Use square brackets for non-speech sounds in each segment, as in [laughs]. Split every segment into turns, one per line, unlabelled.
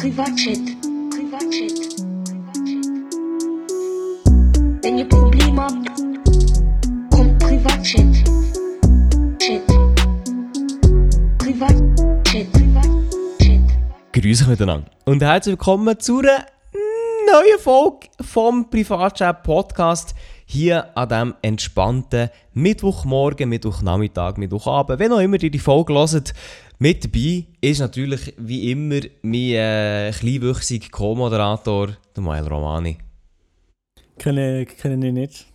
Privatchat. Privatchat. Wenn ihr Probleme habt, kommt Privatchat. Chat. Privatchat. Privatchat.
Grüße euch miteinander. Und herzlich willkommen zu einer neuen Folge vom Privatchat Podcast. Hier an diesem entspannten Mittwochmorgen, Mittwochnachmittag, Mittwochabend, wenn auch immer ihr die Folge hört. Mit dabei ist natürlich wie immer mein äh, kleinwüchsiger Co-Moderator, der Mael Romani.
Kenne, kenne ich nicht.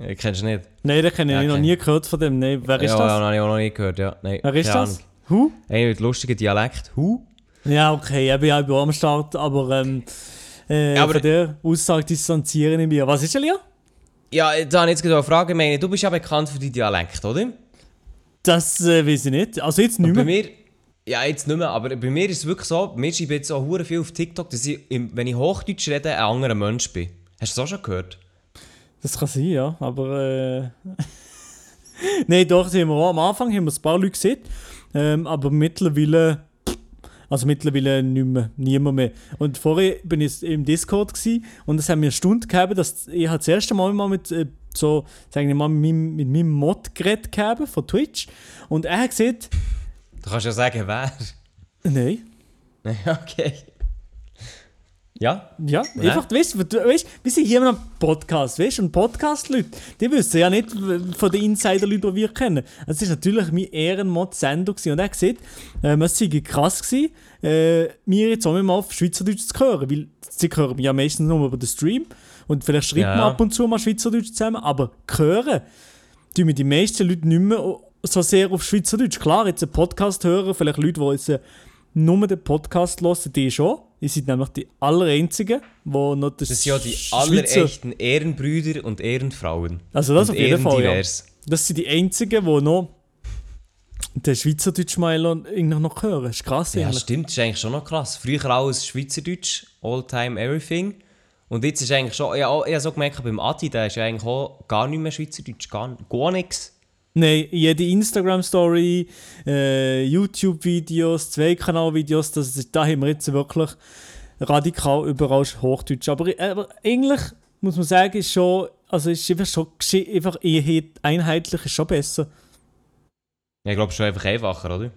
Äh, kennst du nicht?
Nein, den kenne
Ja,
ich noch
kenn-
nie gehört von dem. Nein, wer ist
ja,
das?
Ja, habe ich auch noch nie gehört, ja. Nein,
Wer ist das? Hu?
Einer mit lustigen Dialekt. Hu?
Ja, okay, ich bin auch am Start, aber, ähm, äh,
Ja, aber-
von der Aussage distanziere ich mich. Was ist Elia?
Ja, da habe ich jetzt gerade eine Frage. Ich meine, du bist ja bekannt für deinen Dialekt, oder?
Das äh, weiß ich nicht. Also jetzt nicht
Und bei
mehr.
mir, ja jetzt nicht mehr, aber bei mir ist es wirklich so, mir schreiben jetzt auch viel auf TikTok, dass ich, wenn ich Hochdeutsch rede, ein anderer Mensch bin. Hast du das auch schon gehört?
Das kann sein, ja, aber äh... [laughs] Nein, doch, haben wir auch am Anfang haben wir ein paar Leute gesehen, ähm, aber mittlerweile... Also mittlerweile nicht mehr, niemand mehr. Und vorher bin ich im Discord gsi und es haben mir eine Stunde gegeben, dass ich das erste Mal mal mit äh, so, sagen wir mal, mit meinem, mit meinem Mod geredet von Twitch und er hat gesagt,
Du kannst ja sagen, wer.
nein, [laughs]
okay. Ja?
Ja,
Ja.
einfach, weißt du, weißt, wir sind hier einem Podcast, weißt du, und Podcast-Leute, die wissen ja nicht von den Insider-Leuten, die wir kennen. Es war natürlich mein Ehrenmod-Sendung gewesen. und er gesagt, äh, es sei krass gewesen, äh, mir jetzt auch mal auf Schweizerdeutsch zu hören, weil sie hören mich ja meistens nur über den Stream und vielleicht schreibt
Ja,
man ab und zu mal Schweizerdeutsch zusammen, aber hören tun mir die meisten Leute nicht mehr so sehr auf Schweizerdeutsch. Klar, jetzt einen Podcast hören, vielleicht Leute, die jetzt äh, nur den Podcast hören, die schon. Ihr seid nämlich die allereinzigen, die noch das
Das sind ja die allerechten Ehrenbrüder und Ehrenfrauen.
Also das
und
auf jeden Fall, ja. Das sind die einzigen, die noch den Schweizerdeutsch mal irgendwie noch hören. Das ist krass
Ja,
eigentlich.
stimmt, das ist eigentlich schon noch krass. Früher alles Schweizerdeutsch, all time everything. Und jetzt ist eigentlich schon, ja, ich habe so gemerkt, beim Adi, der ist ja eigentlich auch gar nicht mehr Schweizerdeutsch, gar, gar nichts.
Nein, jede Instagram-Story, äh, YouTube-Videos, Zweikanal-Videos, das, da haben wir jetzt wirklich radikal überall Hochdeutsch. Aber, äh, aber eigentlich muss man sagen, ist schon, also ist einfach schon einfach einheitlich ist schon besser.
Ja, ich glaube, es ist schon einfach einfacher, oder?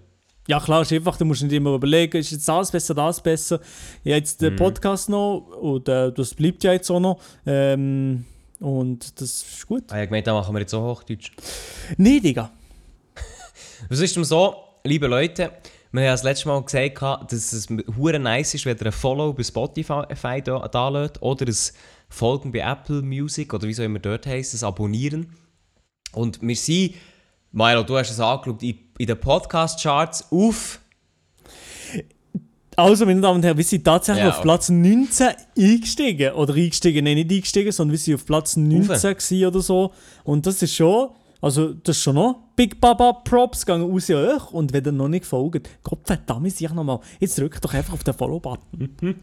Ja klar, ist einfach, du musst nicht immer überlegen, ist jetzt das besser, das besser. Ja, jetzt
Mhm.
der Podcast noch, und äh, das bleibt ja jetzt auch noch. Ähm, und das ist gut.
Ah, ich gemeint, da machen wir jetzt auch Hochdeutsch.
Nee, Digga. [laughs]
Was ist denn so, liebe Leute, wir haben ja das letzte Mal gesagt, dass es hure nice ist, wenn ihr ein Follow bei Spotify da, da lässt oder ein Folgen bei Apple Music oder wie soll immer dort heisst, das Abonnieren. Und wir sind, Milo, du hast es angeschaut, in, in den Podcast-Charts auf
Also, meine Damen und Herren, wir sind tatsächlich
Ja,
auf Platz 19 eingestiegen. Oder eingestiegen, nein, nicht eingestiegen, sondern wir sind auf Platz 19 gewesen oder so. Und das ist schon, also das ist schon noch Big Baba Props gegangen raus an euch. Und wenn ihr noch nicht folgt, Gott verdammt, sich nochmal. Jetzt drückt doch einfach auf den Follow-Button. [laughs]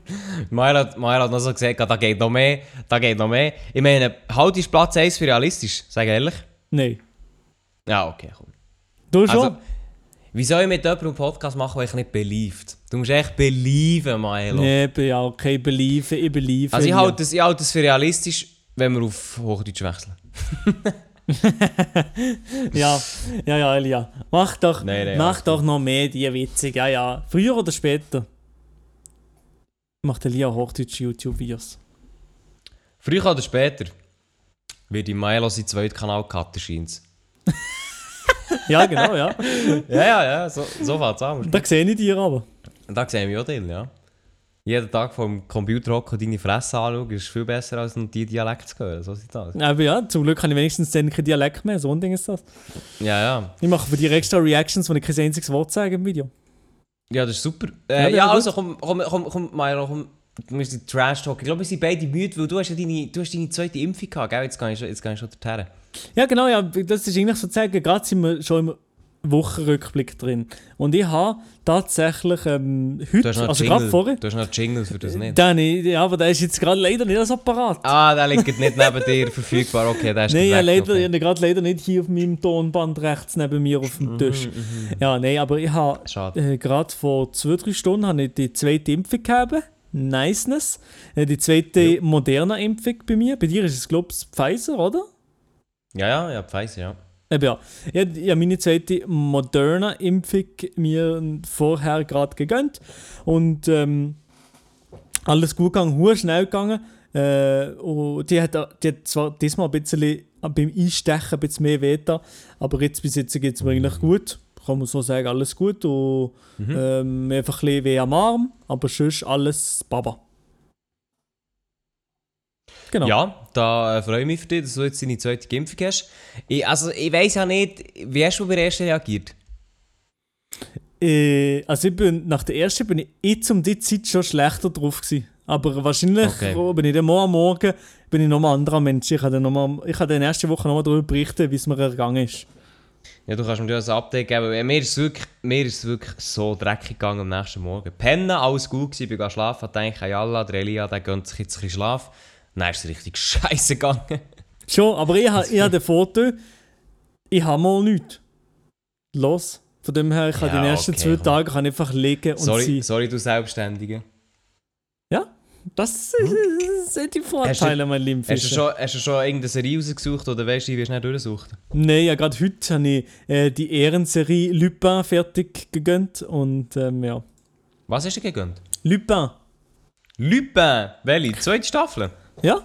Milo, Milo hat noch so gesagt, da geht noch mehr, da geht noch mehr. Ich meine, halt ist Platz 1 für realistisch, sag ehrlich.
Nein.
Ja, okay, komm.
Du schon?
Also, wie soll ich mit jemandem einen Podcast machen, der ich nicht beliebt? Du musst echt belieben, Milo.
Nee, ja, okay, believe, ich believe.
Also ich halte das, ich halte das für realistisch, wenn wir auf Hochdeutsch wechseln. [laughs]
Ja, ja, ja, Elia. Mach doch,
Nein, nein,
mach doch noch mehr die witzig. Ja, ja. Früher oder später. Macht Elia Hochdeutsche YouTube-Videos.
Früher oder später wird in Milo sein zweiter Kanal cutten, scheint [laughs]
Ja, genau, ja.
Ja, ja, ja, so, so fängt es an.
Da sehe ich dir aber.
Da sehen wir auch drin, ja. Jeden Tag vom Computer hocken und deine Fresse anschauen, ist viel besser, als noch die Dialekt zu hören. So sieht das.
Aber ja, zum Glück habe ich wenigstens dann kein Dialekt mehr. So ein Ding ist das.
Ja, ja.
Ich mache für die extra Reactions, wo ich kein einziges Wort sage im Video.
Ja, das ist super.
Ja,
Äh,
ja,
ja, also komm, komm, komm, komm Milo, komm. Du musst die Trash talken. Ich glaube, wir sind beide müde, weil du hast ja deine, du hast deine zweite Impfung gehabt, gell? Jetzt ich schon, jetzt ich schon dorthin.
Ja, genau, ja. Das ist eigentlich sozusagen, gerade sind wir schon im Wochenrückblick drin. Und ich habe tatsächlich ähm, heute, also gerade vorher,
du hast noch Jingle für das nicht.
den ich, ja, aber der ist jetzt gerade leider nicht so parat.
Ah, der liegt nicht neben dir verfügbar. Okay, der ist
Nein, ja, leider,
okay.
okay. gerade leider nicht hier auf meinem Tonband rechts neben mir auf dem Tisch. Ja, nein, aber ich habe äh, gerade vor zwei, drei Stunden habe ich die zweite Impfung gehabt. Niceness. Äh, die zweite Moderna-Impfung bei mir. Bei dir ist es, glaube ich, Pfizer, oder?
Ja, ja, ja, Pfizer, ja.
Eben ja. Ich habe ja meine zweite Moderna-Impfung mir vorher gerade gegönnt. Und ähm, alles gut gegangen, hure schnell gegangen. Äh, und die hat, die hat zwar diesmal ein bisschen beim Einstechen ein bisschen mehr Veta, aber jetzt bis jetzt geht es mir eigentlich gut. Kann man so sagen, alles gut. Und ähm, einfach ein bisschen weh am Arm, aber sonst alles Baba. Genau.
Ja, da äh, freue ich mich für dich, dass du jetzt deine zweite Impfung hast. Ich, also, ich weiss ja nicht, wie hast du bei der ersten reagiert?
Äh, also ich bin, nach der ersten bin ich jetzt um die Zeit schon schlechter drauf gewesen. Aber wahrscheinlich
Okay.
oh, bin ich dann morgen Morgen bin ich nochmal ein anderer Mensch. Ich habe dann, ich dann nächste Woche nochmal darüber berichten, wie es mir ergangen ist.
Ja, du kannst mir das Update geben. Mir ist es wirklich, mir ist es wirklich so dreckig gegangen am nächsten Morgen. Pennen, alles gut gewesen, bin gegangen schlafen, dachte, ja, Allah, der Elia, der gönnt sich jetzt ein bisschen Schlaf. Dann ist es richtig [laughs] scheiße gegangen.
Schon, aber ich, ha- ich habe den Foto, ich habe mal nichts. Los. Von dem her, ich habe
Ja,
die ersten
okay,
zwei
komm.
Tage kann einfach liegen und
Sorry,
sein.
sorry, du Selbstständige.
Ja, das [laughs] sind die Vorteile, mein lieber
Hm? Hast du, schon, hast du schon irgendeine Serie rausgesucht oder weißt du, wie schnell durchsuchen?
Nein, ja, gerade heute habe ich äh, die Ehrenserie Lupin fertig gegönnt und ähm, ja.
Was hast du gegönnt?
Lupin,
Lupin! Welche? Zweite Staffel?
Ja?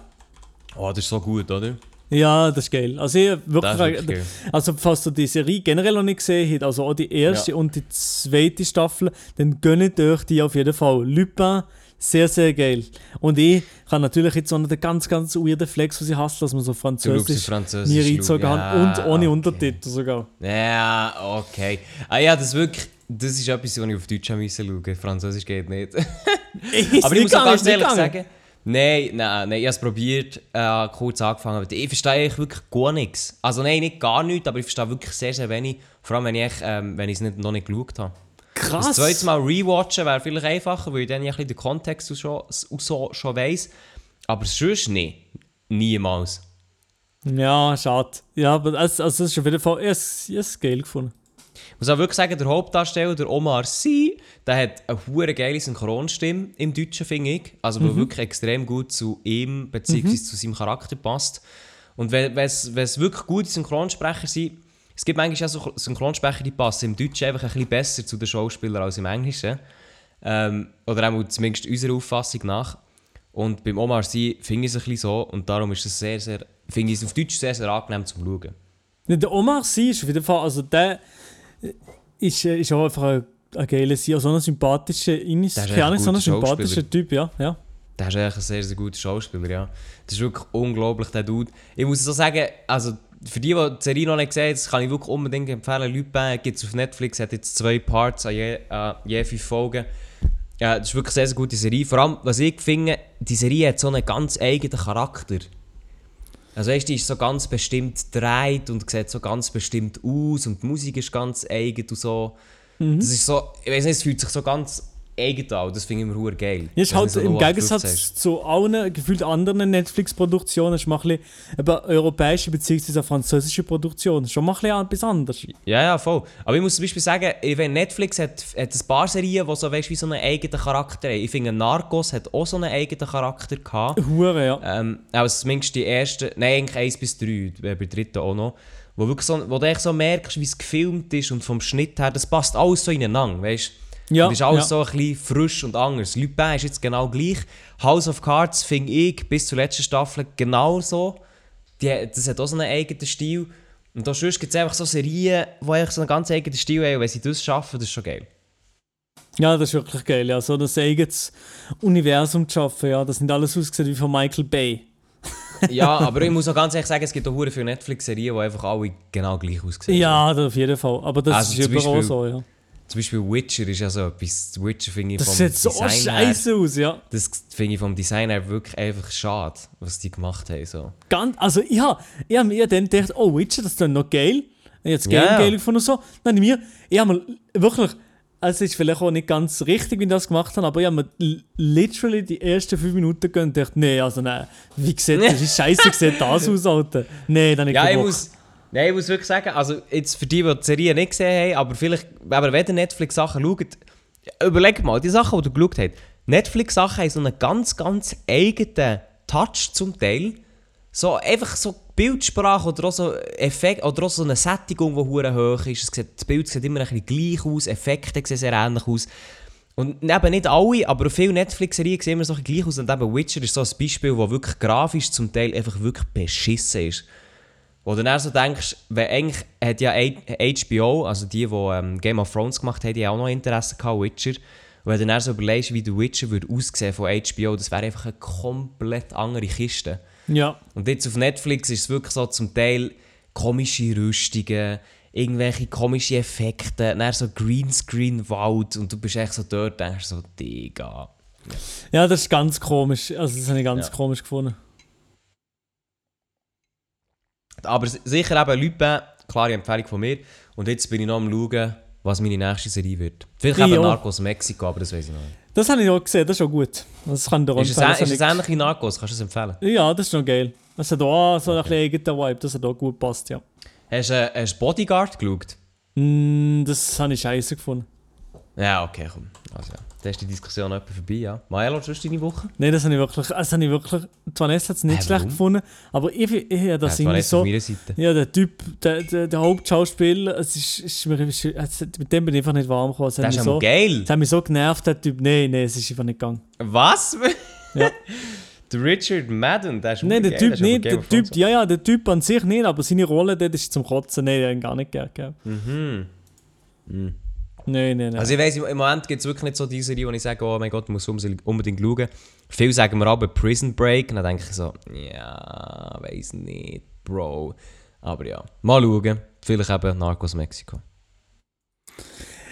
Oh, das ist so gut, oder?
Ja, das ist geil. Also, ich wirklich,
ist wirklich
also falls du die Serie generell noch nicht gesehen hast, also auch die erste
Ja.
und die zweite Staffel, dann gönnt euch die auf jeden Fall. Lupin, sehr, sehr geil. Und ich kann natürlich jetzt noch den ganz, ganz weirden Flex, was ich hasse, dass man so Französisch
Französisch.
nie
schauen.
haben und ohne
okay.
Untertitel sogar.
Ja, okay. Ah ja, das wirklich, das ist etwas, was ich auf Deutsch schauen. Französisch geht nicht. [laughs]
Ist
Aber ich muss auch ganz
ist
ehrlich sagen, nein, nein, nein, ich habe es probiert, äh, kurz angefangen, aber ich verstehe eigentlich wirklich gar nichts. Also nein, nicht gar nichts, aber ich verstehe wirklich sehr, sehr wenig. Vor allem, wenn ich, ähm, ich es nicht, noch nicht geschaut habe.
Krass.
Das zweite Mal rewatchen wäre vielleicht einfacher, weil ich dann ja ein bisschen den Kontext schon, so schon weiss. Aber sonst nicht. Niemals.
Ja, schade. Ja, aber es, also das ist auf jeden Fall, ich es ich es geil gefunden.
Ich muss auch wirklich sagen, der Hauptdarsteller, der Omar Sy, der hat eine hure geile Synchronstimme im Deutschen, finde ich. Also, die wirklich extrem gut zu ihm bzw. zu seinem Charakter passt. Und wenn es wirklich gute Synchronsprecher sind, es gibt manchmal auch so Synchronsprecher, die passen im Deutschen einfach ein bisschen besser zu den Schauspielern als im Englischen. Ähm, oder auch zumindest unserer Auffassung nach. Und beim Omar Sy finde ich es ein bisschen so und darum ist es sehr, sehr, finde ich es auf Deutsch sehr, sehr angenehm zum Schauen.
Ja, Der Omar Sy ist auf jeden Fall, also der ist, äh, ist auch einfach ein, ein geiler Sy, so ein sympathischer, ist keine
echt
so ein sympathischer Typ, ja. ja.
Der ist eigentlich ein sehr, sehr guter Schauspieler, ja. Das ist wirklich unglaublich, der Dude. Ich muss so sagen, also für die, die die Serie noch nicht gesehen haben, kann ich wirklich unbedingt empfehlen. Lupin gibt es auf Netflix, hat jetzt zwei Parts an je, an je fünf Folgen. Ja, das ist wirklich eine sehr, sehr gute Serie. Vor allem, was ich finde, die Serie hat so einen ganz eigenen Charakter. Also weißt die ist so ganz bestimmt dreht und sieht so ganz bestimmt aus und die Musik ist ganz eigen und so. Das ist so, ich weiß nicht, es fühlt sich so ganz eigen an und das finde ich immer geil.
Ja, ist halt
so
im
0815
Gegensatz zu allen gefühlt anderen Netflix-Produktionen ist mal ein bisschen europäische bzw. französische Produktionen. Schon mal ein bisschen etwas anderes.
Ja, ja, voll. Aber ich muss zum Beispiel sagen, Netflix hat, hat ein paar Serien, die so, weißt, wie so einen eigenen Charakter haben. Ich finde, Narcos hat auch so einen eigenen Charakter gehabt.
Hure, ja.
Ähm, also zumindest die ersten, nein, eigentlich 1 bis 3, äh, bei der dritten auch noch. Wo, wirklich so, wo du echt so merkst, wie es gefilmt ist und vom Schnitt her, das passt alles so ineinander, weißt du?
Ja,
und ist alles
ja.
so ein bisschen frisch und anders. Lupin ist jetzt genau gleich. House of Cards finde ich bis zur letzten Staffel genau so. Die, das hat auch so einen eigenen Stil. Und da sonst gibt es einfach so Serien, die eigentlich so einen ganz eigenen Stil haben. Und wenn sie das schaffen, das ist schon geil.
Ja, das ist wirklich geil. Ja. So das eigenes Universum zu schaffen, ja. Das nicht alles ausgesehen wie von Michael Bay. [laughs]
ja, aber ich muss auch ganz ehrlich sagen, es gibt auch hure viele Netflix-Serien, die einfach alle genau gleich aussehen.
Ja, auf jeden Fall. Aber das
Also
ist überall
Beispiel-
so, ja.
Zum Beispiel Witcher ist ja so etwas. Witcher finde ich
Das
vom
sieht so scheiße aus, ja.
das finde ich vom Design her wirklich einfach schade, was die gemacht haben. So.
Ganz, also ich habe ich hab mir dann gedacht, oh Witcher, das ist dann noch geil. Jetzt Game
Ja, ja.
geil gefunden und so. Dann habe ich mir, ich habe mir wirklich, also es ist vielleicht auch nicht ganz richtig, wie ich das gemacht habe, aber ich habe mir literally die ersten fünf Minuten gegönnt und dachte, nee, also nein, wie sieht das, wie [laughs] scheiße sieht das aus, Alter. Nee, dann nicht
Ja, ich
Bock.
Nein, ich muss wirklich sagen, also jetzt für die, die Serie nicht gesehen haben, aber vielleicht, aber wenn ihr Netflix-Sachen schaut, überlegt mal, die Sachen, die ihr geschaut habt, Netflix-Sachen haben so einen ganz, ganz eigenen Touch zum Teil. So einfach so Bildsprache oder auch so Effekt oder auch so eine Sättigung, die hoch ist. Das Bild sieht immer ein bisschen gleich aus, Effekte sehen sehr ähnlich aus. Und eben nicht alle, aber viele Netflix-Serien sehen immer so gleich aus. Und eben Witcher ist so ein Beispiel, wo wirklich grafisch zum Teil einfach wirklich beschissen ist. Wo du dann so denkst, wenn eigentlich hat ja HBO, also die, die ähm, Game of Thrones gemacht haben, die auch noch Interesse gehabt, Witcher. Und wenn du dann so überlegst, wie der Witcher würde aussehen von HBO, das wäre einfach eine komplett andere Kiste.
Ja.
Und jetzt auf Netflix ist es wirklich so zum Teil komische Rüstungen, irgendwelche komische Effekte, dann so Greenscreen-Wald und du bist echt so dort, denkst so, Digga.
Ja, das ist ganz komisch. Also, das habe ich ganz
Ja.
komisch gefunden.
Aber sicher eben Leute, klare Empfehlung von mir. Und jetzt bin ich noch am schauen, was meine nächste Serie wird. Vielleicht
Ich
eben. Narcos Mexiko, aber das weiß ich noch nicht.
Das habe ich auch gesehen, das ist auch gut. Das kann ich dir
Ist es, ist es ähnlich wie Narcos? Kannst du es empfehlen?
Ja, das ist noch geil. Das hat auch so ein bisschen eigenen Vibe, das hat auch gut passt, ja.
Hast du äh, hast Bodyguard geschaut?
Mm, das habe ich scheiße gefunden.
Ja, okay, komm. Also, ja. Da ist die Diskussion etwa vorbei, ja. Maelo, ist deine Woche?
Nein, das habe ich wirklich, das habe ich wirklich, Vanessa hat es nicht
Hä,
schlecht gefunden, aber ich, ich, ich habe das
Ja,
irgendwie so, ja, der Typ, der, der, der Hauptschauspieler, es ist, ist mir, es ist- mit dem bin ich einfach nicht warm gekommen. Hat
Das ist
so,
geil.
es hat mich so genervt, der Typ, nein, nein, es ist einfach nicht gegangen.
Was?
Ja. [laughs]
der Richard Madden, der ist
Nein, der Typ nicht, der. Typ, ja, ja, der Typ an sich nicht, aber seine Rolle dort ist zum Kotzen, nein, den gar nicht gern gehabt.
Mhm.
Nein, nein, nein.
Also ich weiss, im Moment gibt es wirklich nicht so die Serie, wo ich sage, oh mein Gott, man muss unbedingt unbedingt schauen. Viele sagen mir aber Prison Break und dann denke ich so, ja, weiß nicht, Bro. Aber ja, mal schauen. Vielleicht eben Narcos Mexiko.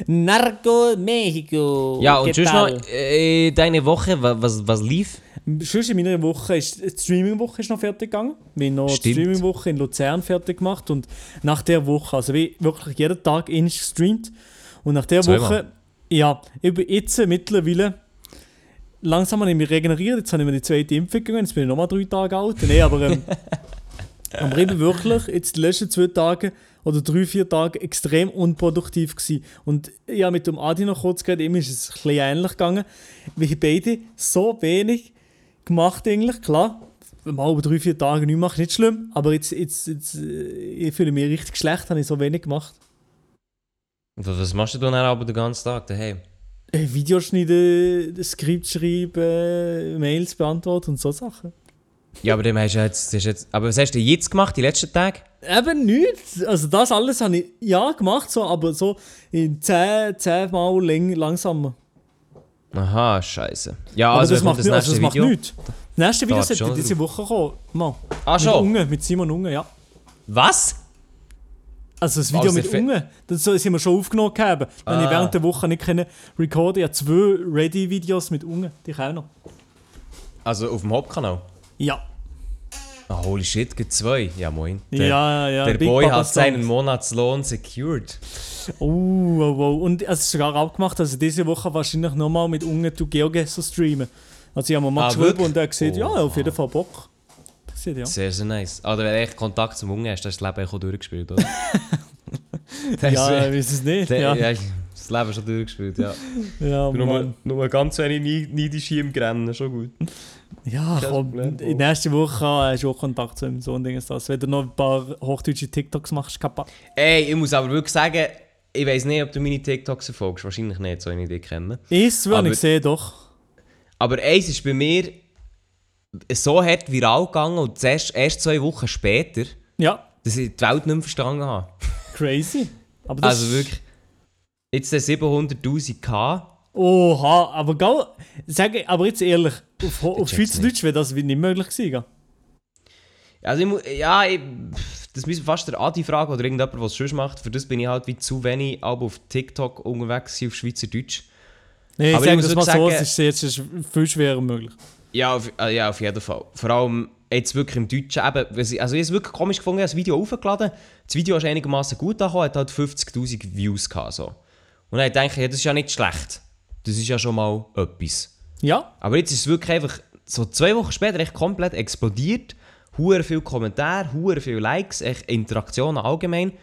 Narco Mexico.
Ja, und
¿qué
sonst noch äh, deine Woche, wa- was, was lief?
Sonst in meiner Woche ist die Streaming-Woche ist noch fertig gegangen. Wir haben noch die
Stimmt.
Streaming-Woche in Luzern fertig gemacht und nach der Woche, also wie wirklich jeden Tag in gestreamt und nach der
Zweimal.
Woche, ja, über jetzt mittlerweile langsam habe ich mich regeneriert, jetzt habe ich mir die zweite Impfung gegeben, jetzt bin ich nochmal drei Tage alt. Nein, aber, ähm, [laughs] aber eben wirklich jetzt die letzten zwei Tage oder drei, vier Tage extrem unproduktiv gewesen. Und ja, mit dem Adi noch kurz geredet, ihm ist es ein bisschen ähnlich gegangen. Wir beide so wenig gemacht eigentlich, klar. Mal über drei, vier Tage nicht machen, nicht schlimm. Aber jetzt, jetzt, jetzt äh, ich fühle mich richtig schlecht, habe ich so wenig gemacht.
Was machst du dann aber den ganzen Tag daheim?
Äh, Videos schneiden, Skript schreiben, Mails beantworten und so Sachen.
Ja, aber dem hast du jetzt, das ist jetzt... Aber was hast du jetzt gemacht, die letzten Tage?
Eben nichts. Also das alles habe ich ja gemacht, so, aber so in 10, 10 Mal läng langsamer.
Aha, scheiße. Ja,
aber
also
das macht, nicht, also das macht nichts. Das nächste Video sollte diese Woche kommen. Mal.
Ah,
Mit
schon?
Unge, mit Simon Unge, ja.
Was?
Also das Video
Also
mit
der Fe-
Unge, das sind wir schon aufgenommen gehabt. Dann habe ich
Ah.
während der Woche nicht können recorden. Ich habe zwei Ready-Videos mit Unge, die ich auch noch.
Also auf dem Hauptkanal?
Ja.
Ah, holy shit, gibt zwei. Ja, moin. Der,
ja, ja.
der
Big
Boy
Papa
hat seinen. Monatslohn secured.
Oh, oh, oh. Und es ist sogar abgemacht, dass ich diese Woche wahrscheinlich nochmal mit Unge zu Geogesser streamen. Also ich habe mir mal
Ah,
geschrieben und er hat gesagt, ja,
Oh.
auf jeden Fall Bock. Sieht ja.
Sehr, sehr nice. Also wenn du echt Kontakt zum Jungen hast, hast du das Leben auch durchgespielt, oder? [laughs] Das
Ja, ich weiß es nicht.
der-
Ja,
ja, das Leben schon durchgespielt, ja.
ja,
Nur, nur ganz wenig Nei- neidisch hier im Grennen, schon gut.
ja komm,
Problem.
in der nächsten Woche hast du auch Kontakt zu ihm. So ein Ding ist das. Wenn du noch ein paar hochdeutsche TikToks machst, kappa.
Ey, ich muss aber wirklich sagen, ich weiß nicht, ob du meine TikToks verfolgst. Wahrscheinlich nicht, so ich dich kennen.
Ist, würde
Aber-
ich sehen, doch.
Aber eins ist bei mir so hart viral gegangen und erst, erst zwei Wochen später,
Ja,
dass ich die Welt nicht mehr verstanden habe.
crazy.
Also wirklich, jetzt der 700'000 K.
Oha, aber gell, sag, aber jetzt ehrlich, auf, auf Schweizerdeutsch wäre das nicht möglich gewesen. gell?
Also ich muss, ja, ich, das müssen fast der Adi fragen oder irgendjemand, der es macht. Für das bin ich halt wie zu wenig aber auf TikTok unterwegs auf Schweizerdeutsch.
Nee,
Aber ich
sage das mal
wirklich
so,
sagen-
es ist jetzt ist viel schwerer möglich.
Ja, auf, äh, ja, auf jeden Fall. Vor allem jetzt wirklich im Deutschen. Eben, also ich habe es wirklich komisch gefunden, ich habe das Video aufgeladen. Das Video ist einigermaßen gut angekommen, hat halt 50'000 Views gehabt. So. Und dann denke ich, ja, das ist ja nicht schlecht. Das ist ja schon mal etwas.
Ja,
Aber jetzt ist es wirklich einfach so zwei Wochen später echt komplett explodiert. Hure viele Kommentare, hure viele Likes, echt Interaktionen allgemein,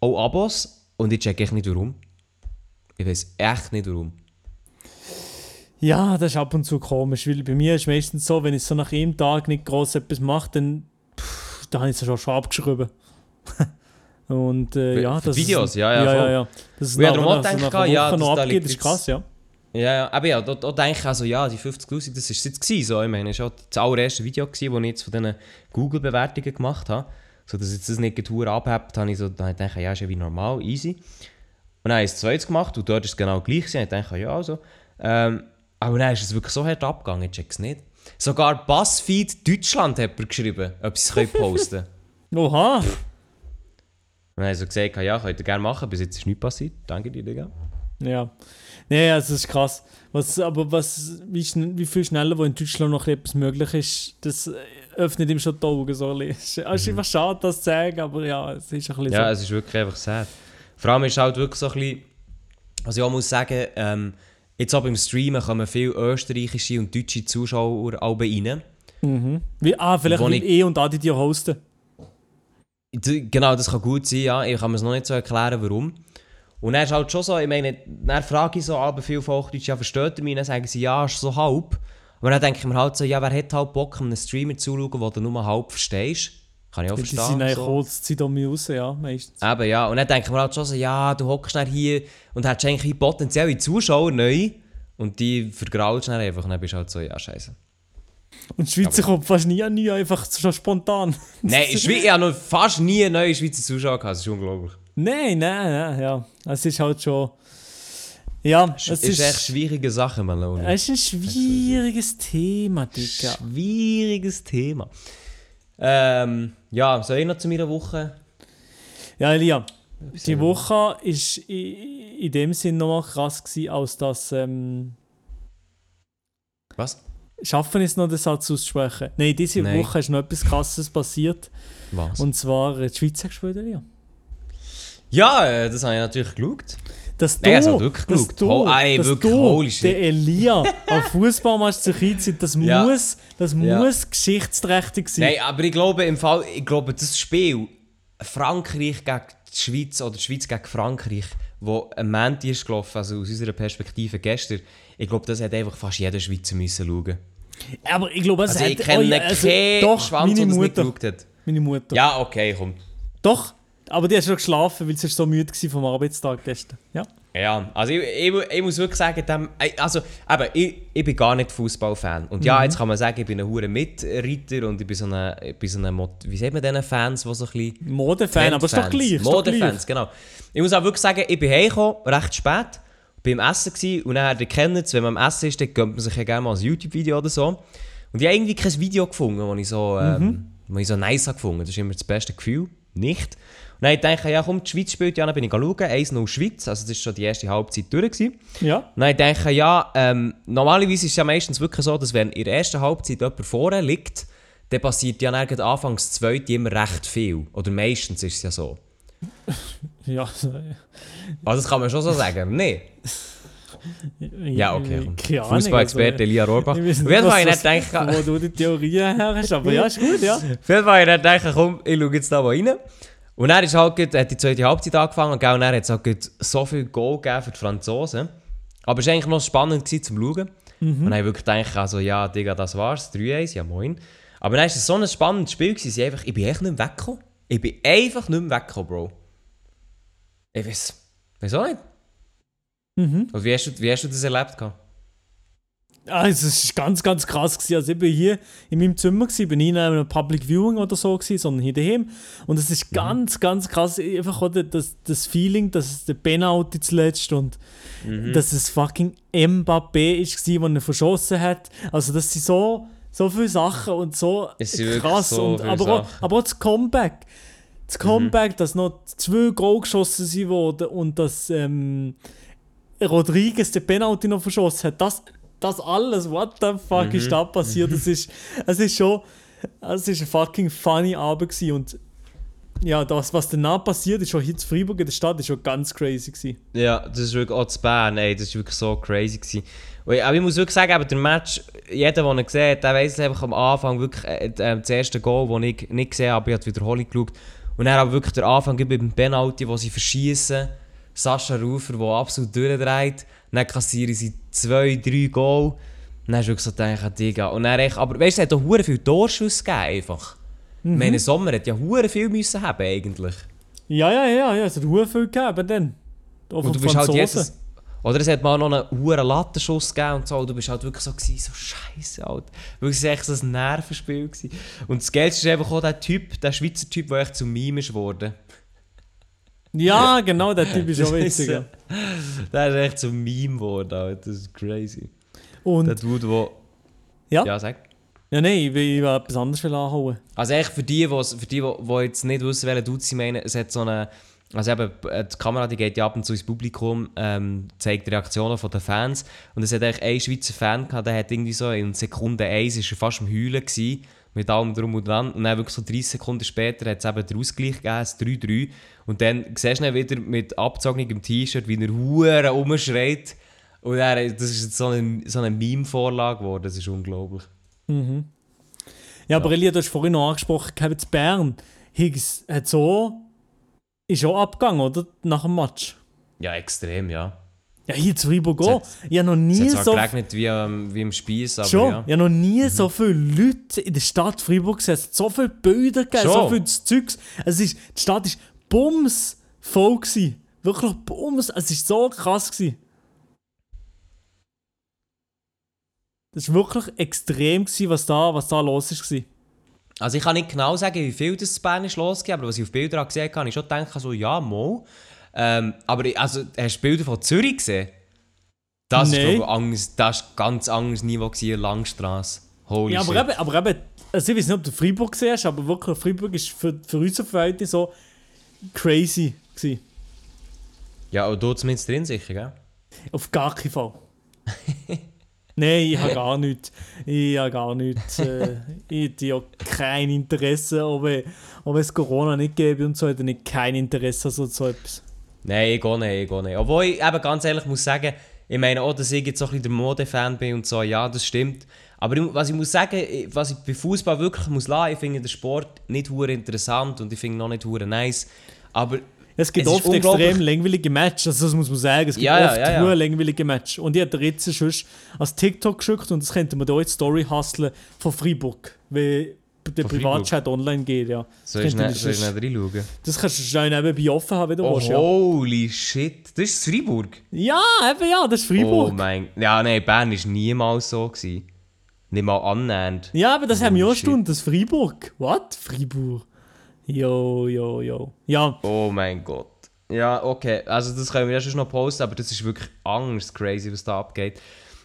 auch Abos. Und ich check echt nicht warum. Ich weiß echt nicht warum.
Ja, das ist ab und zu komisch, weil bei mir ist meistens so, wenn ich so nach einem Tag nicht groß etwas mache, dann, pff, dann habe ich es schon schon abgeschrieben. [laughs] und äh, ja, das
Videos,
ist,
ja, ja,
ja, ja, ja. Das ist
ich
nach, nach, einer
ja,
Woche noch
da
abgeht, das ist krass, ja.
Ja, ja, aber ja, da, da denke ich also, ja, die 50'000, das war es jetzt gewesen, so. Ich meine, das war das allererste Video, gewesen, das ich jetzt von diesen Google-Bewertungen gemacht habe. So, dass jetzt das nicht Tour abhebt, habe ich so, dann ich gedacht, ja, ist ja wie normal, easy. Und dann habe ich es zweites gemacht und dort ist es genau gleich gewesen. Ich dachte, ja, also. Ähm, aber dann ist es wirklich so hart abgegangen, ich check's nicht. Sogar BuzzFeed Deutschland hat mir geschrieben, ob sie es posten können. [laughs]
Oha!
Und dann so gesagt, ja, könnt ihr gerne machen, bis jetzt ist nichts passiert. Danke dir, Digga.
Ja. Nee, also das ist krass. Was, aber was, wie, wie viel schneller, wo in Deutschland noch etwas möglich ist, das äh, öffnet ihm schon die Augen. So. Es ist einfach schade, das zu sagen, aber ja, es ist ein bisschen.
Ja,
so.
es ist wirklich einfach sad. Vor allem ist halt wirklich so ein bisschen, was ich auch muss sagen, ähm, jetzt auch beim Streamen kommen viele österreichische und deutsche Zuschauer auch rein.
Mhm. Wie, ah, vielleicht will
ich-
eh und Adi dir hosten.
Genau, das kann gut sein, ja. Ich kann mir es noch nicht so erklären, warum. Und dann ist halt schon so, ich meine, dann frage ich so aber viel von Hochdeutsch, ja, versteht ihr mich? Dann sagen sie, ja, ist so halb. Aber dann denke ich mir halt so, ja, wer hat halt Bock, einem Streamer zuzuschauen, wo du nur halb verstehst? Kann ich auch
Die sind
verstehen.
eigentlich
so.
kurz Zeit um mich raus, ja, meistens.
Eben, ja. Und dann denke ich mir halt schon so, ja, du hockst dann hier und hast eigentlich potenzielle Zuschauer neu und die vergraulst dann einfach und dann bist du halt so, ja, scheiße.
Und die Schweizer kommt fast nie an nie, einfach so spontan. [laughs]
Nein, ich habe noch fast nie neue Schweizer Zuschauer gehabt, das ist unglaublich.
Nein, nein, nein, ja. Es ist halt schon. Ja,
Es
es
ist,
ist,
echt schwierige Sache, Malone.
es ist ein schwieriges Thema, Digga.
Schwieriges Thema. Ähm, ja, soll ich noch zu meiner Woche?
Ja, Elia, die Woche war in dem Sinn nochmal krass, gewesen, als dass. Ähm,
Was?
schaffen es noch, den Satz auszusprechen? Nein, diese
Nein.
Woche ist noch etwas Krasses passiert.
Was?
Und zwar äh, die Schweiz hat gespielt, Elia.
ja, äh, das habe ich natürlich geschaut.
Dass du,
Nein, also wirklich
dass
geschaut.
du,
Oh, ey,
dass
wirklich,
du, der Elia, [laughs] am Fußballmatch zur Zeit, das
Ja.
muss, das
Ja.
muss geschichtsträchtig sein.
Nein, aber ich glaube, im Fall, ich glaube, das Spiel Frankreich gegen die Schweiz oder die Schweiz gegen Frankreich, wo am Montag ist gelaufen, also aus unserer Perspektive gestern, ich glaube, das hätte einfach fast jeder Schweizer müssen schauen.
Aber ich glaube, es
Also ich
hat-
kenne
oh also,
keinen
doch,
Schwanz,
meine
das nicht
Mutter,
geschaut hat.
meine Mutter.
Ja, okay, komm.
Doch, aber die hat schon geschlafen, weil sie so müde war vom Arbeitstag gestern. Ja.
Ja, also ich, ich, ich muss wirklich sagen, dem, also, eben, ich, ich bin gar nicht Fußballfan. Und ja, jetzt kann man sagen, ich bin ein hure Mitreiter und ich bin so ein, ich bin so ein wie sagt man diesen Fans, die so ein bisschen...
Modefan, aber ist doch gleich. Ist doch gleich.
Modefans, genau. Ich muss auch wirklich sagen, ich bin heimgekommen, recht spät, beim Essen gsi und dann, ihr kennt es, wenn man am Essen ist, dann gönnt man sich ja gerne mal ein YouTube-Video oder so. Und ich habe irgendwie kein Video gefunden, das ich so, ähm,
Mhm.
ich so nice gefunden. Das ist immer das beste Gefühl. Nicht. Dann dachte ich, ja komm, die Schweiz spielt ja, dann bin ich schauen, 1-0 Schweiz, also das war schon die erste Halbzeit durch. Gewesen.
Ja.
Dann dachte ich, ja, ähm, normalerweise ist es ja meistens wirklich so, dass wenn in der ersten Halbzeit jemand vorne liegt, dann passiert ja dann anfangs das zweite immer recht viel. Oder meistens ist es ja so. [laughs]
Ja,
Also das kann man schon so sagen, nee? Ja, okay. Fußballexperte Elia Rohrbach.
also,
Auf [laughs]
ich weiß
ich
was-
nicht gedacht,
Wo du die Theorien her hast, aber ja, ist gut, ja. [laughs]
Auf jeden Fall habe ich gedacht, komm, ich schaue jetzt da mal rein. Und dann ist halt gerade, hat die zweite Halbzeit angefangen gell, und dann hat es halt so viel Goal gegeben für die Franzosen. Aber es war eigentlich noch spannend gewesen, zum Schauen. Und dann habe ich wirklich gedacht, also ja, Digga, das war's, 3-1, ja moin. Aber dann war es so ein spannendes Spiel, gewesen, sie einfach, ich bin echt nicht mehr weggekommen. Ich bin einfach nicht mehr weggekommen, Bro. Ich weiß, weiß auch nicht.
Mhm.
Also, wie, hast du, wie hast du das erlebt? gehabt?
Also, es war ganz, ganz krass. Gewesen. Also, ich bin hier in meinem Zimmer, gewesen, bin nicht in einem Public Viewing oder so, gewesen, sondern hier daheim. Und es ist ganz, ganz krass. Einfach das, das Feeling, dass es der Penalty zuletzt und dass es fucking Mbappé ist, gewesen, der ihn verschossen hat. Also, das sind so, so viele Sachen und so krass.
so
und, aber, auch, aber auch das Comeback. Das Comeback, dass noch zwei Goal geschossen sind worden und dass ähm, Rodriguez den Penalty noch verschossen hat. Das, das alles, what the fuck ist da passiert? Es ist, es ist schon, es ist ein fucking funny Abend gewesen. und ja, das, was danach passiert ist, schon hier zu Freiburg in der Stadt, ist schon ganz crazy gewesen.
Ja, das ist wirklich auch zu Bern, ey, das war wirklich so crazy. Gewesen. Aber ich muss wirklich sagen, aber der Match, jeder, der ihn gesehen hat, der es einfach am Anfang wirklich, äh, äh, das erste Goal, das ich nicht gesehen habe, ich habe die Wiederholung geschaut. Und dann aber wirklich der Anfang mit dem Penalty, wo sie verschießen, Sascha Rufer, der absolut durchdreht. Dann kassieren sie zwei, drei Goal. Dann hast du wirklich so gedacht, Digga. Und dann echt, aber weißt du, es hat doch hure viel Torschuss gegeben einfach.
Mhm.
Meine, Sommer hat ja hure viel müssen haben eigentlich.
Ja, ja, ja, ja, es hat sehr viel gegeben dann. Auch
Und du bist halt jetzt... Oder es hat mal noch einen hohen Lattenschuss gegeben und so. Und du bist halt wirklich so gewesen, so scheiße, Alter. Wirklich es war echt so ein Nervenspiel. Gewesen. Und das Geilste ist einfach auch der Typ, der Schweizer Typ, der echt zum Meme ist geworden.
Ja, genau, der Typ ist auch [laughs]
Das ist
witzig.
so-
ja.
Der ist echt zum Meme geworden, Alter. Das ist crazy. Der
Und,
Dude, der...
ja, ja,
Ja, sag.
nein, ich will, ich will etwas anderes anhauen.
Also echt für die, wo's- für die, die jetzt nicht wissen, welchen Dude sie meinen, es hat so eine... Also eben, äh, die Kamera die geht ja ab und zu ins Publikum, ähm, zeigt die Reaktionen von den Fans. Und es hat eigentlich einen Schweizer Fan gehabt, der hat irgendwie so in Sekunde 1 ist er fast am Heulen gewesen, mit allem drum und dran. Und dann wirklich so 30 Sekunden später hat es eben den Ausgleich gegeben, das 3-3. Und dann siehst du ihn wieder mit abgezogenem T-Shirt, wie er Huren umschreit. Und er, das ist jetzt so eine, so eine Meme-Vorlage geworden, das ist unglaublich.
Ja, aber Elia, du hast vorhin noch angesprochen, gehabt, jetzt Bern. Higgs hat so. Ist auch abgegangen, oder? Nach dem Match.
Ja, extrem, ja.
Ja, hier zu Freiburg
Es
auch. Ich habe noch
Es
nie
zwar
so.
geregnet wie, ähm, wie im Spieß, aber
Schon,
ja.
ich habe noch nie so viele Leute in der Stadt Freiburg gesehen. Es so viele Bilder gegeben, so viel Zeugs. Es ist, die Stadt war bums voll. Gewesen. Wirklich bums. Es war so krass. Gewesen. Das war wirklich extrem, gewesen, was, da, was da los war.
Also ich kann nicht genau sagen, wie viel das in Bern ist aber was ich auf Bildern gesehen habe, habe ich schon gedacht, so, ja, mal. Ähm, aber also, hast du Bilder von Zürich gesehen? Das
Nein.
ist, anders, das ist ganz anderes Niveau gewesen, Langstrasse. Holy
Ja, aber
shit.
eben, aber eben, also ich weiß nicht, ob du Freiburg gesehen hast, aber wirklich, Freiburg ist für, für unsere Verhältnisse so crazy. Gewesen.
Ja, und du zumindest drin sicher, gell?
Auf gar keinen Fall. [laughs] Nein, ich habe gar nichts. Ich habe gar nichts. Äh, [laughs] ich ja kein Interesse, ob, ich, ob es Corona nicht gäbe und so, hätte ich kein Interesse an so, so etwas.
Nein, ich gehe nicht, ich gehe nicht. Obwohl ich eben ganz ehrlich muss sagen, ich meine auch, dass ich jetzt so ein bisschen der Mode-Fan bin und so, ja, das stimmt. Aber ich, was ich muss sagen, was ich bei Fußball wirklich muss lassen, ich finde den Sport nicht hure interessant und ich finde ihn noch nicht hure nice. Aber
Es gibt
Es
oft extrem langweilige Matches, also das muss man sagen. Es gibt
Ja, ja,
oft
ja, ja.
langweilige Matches. Und ich habe jetzt schon als TikTok geschickt und das könnte man da jetzt Story hustlen von Freiburg, weil der Privatchat online geht, ja.
soll ich nicht, reinschauen?
Das kannst du schnell nebenbei offen haben, wenn du
Oh,
willst, ja.
holy shit. Das ist Freiburg.
Ja, eben ja, das ist Freiburg.
Oh mein... Ja, nein, Bern war niemals so. Gewesen. Nicht mal annähernd.
Ja, aber das haben wir auch Stunden, das Freiburg. What? Freiburg? Jo, jo, jo. Ja,
Oh mein Gott. Ja, okay. Also das können wir ja schon noch posten, aber das ist wirklich Angst crazy, was da abgeht.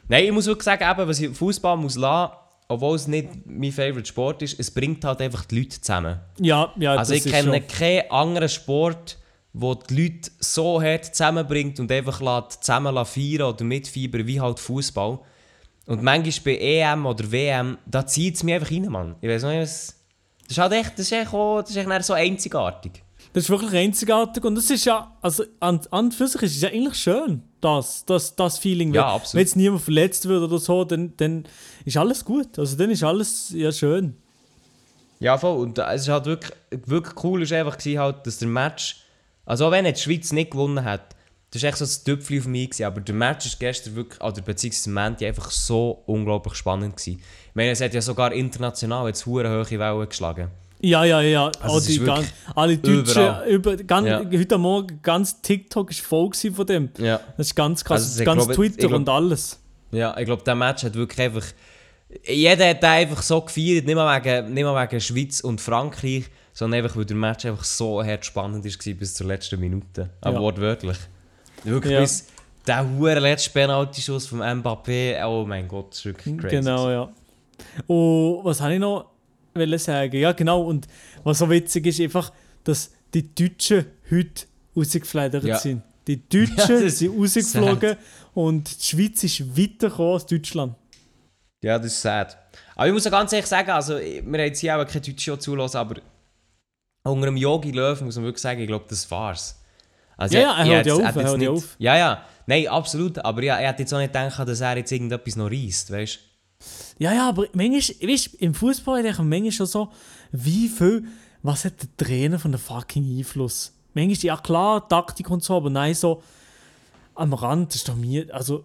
Nein, ich muss wirklich sagen, eben, was ich Fußball muss lassen, obwohl es nicht mein Favorite Sport ist, es bringt halt einfach die Leute zusammen.
ja, ja.
Also ich kenne keinen anderen Sport, wo die Leute so hart zusammenbringt und einfach lässt zusammen feiern oder mitfiebern wie halt Fußball. Und manchmal bei EM oder WM, da zieht es mich einfach rein, Mann. Ich weiß nicht, was... Das ist halt echt, das ist echt, auch, das ist echt so einzigartig.
Das ist wirklich einzigartig und das ist ja, also an, an für sich ist es ja eigentlich schön, das, das, das Feeling.
Ja,
Wenn-
absolut.
Wenn jetzt niemand verletzt wird oder so, dann, dann ist alles gut. Also dann ist alles ja schön.
Ja, voll. Und es ist halt wirklich, wirklich cool ist einfach gewesen, halt, dass der Match, also auch wenn jetzt die Schweiz nicht gewonnen hat, das war echt so das Tüpfchen auf mich, gewesen, aber der Match ist gestern wirklich, oder beziehungsweise Menti einfach so unglaublich spannend gewesen. Ich meine, es hat ja sogar international jetzt hohe Wellen geschlagen.
Ja, ja, ja.
Also
die
ist
gan-
wirklich
alle Deutschen, über, gan,
Ja.
heute Morgen, ganz TikTok ist voll von dem.
Ja.
Das ist ganz krass.
Also
ganz
glaube,
Twitter
ich glaub-
und alles.
Ja, ich glaube, der Match hat wirklich einfach. Jeder hat den einfach so gefeiert, nicht mal wegen, nicht mal wegen Schweiz und Frankreich, sondern einfach, weil der Match einfach so hart spannend war bis zur letzten Minute. Aber
Ja.
wortwörtlich. Wirklich
Ja.
bis der hure letzte Penalty-Schuss vom Mbappé, oh mein Gott, das ist wirklich crazy.
Genau, ja. Und was habe ich noch wollen sagen? Ja, genau. Und was so witzig ist, einfach, dass die Deutschen heute rausgefledert
Ja.
sind. Die [laughs] Deutschen
Ja,
sind rausgeflogen und die Schweiz ist weitergekommen als Deutschland.
Ja, das ist sad. Aber ich muss auch ganz ehrlich sagen, also, wir haben jetzt hier auch keine Deutsche zulassen, aber unter dem Yogi Löw muss man wirklich sagen, ich glaube, das war's. Also,
Ja, ja, er
ich
hört
hätte-
ja auf,
hätte
er hört ja auf.
Ja, ja. Nein, absolut. Aber ja, er hat jetzt auch nicht gedacht, dass er jetzt irgendetwas noch reißt, weißt du?
Ja, ja, aber manchmal, weißt, im Fußball denke ich manchmal schon so, wie viel, was hat der Trainer von der fucking Einfluss? manchmal, ja klar, Taktik und so, aber nein, so am Rand, ist doch mir, also,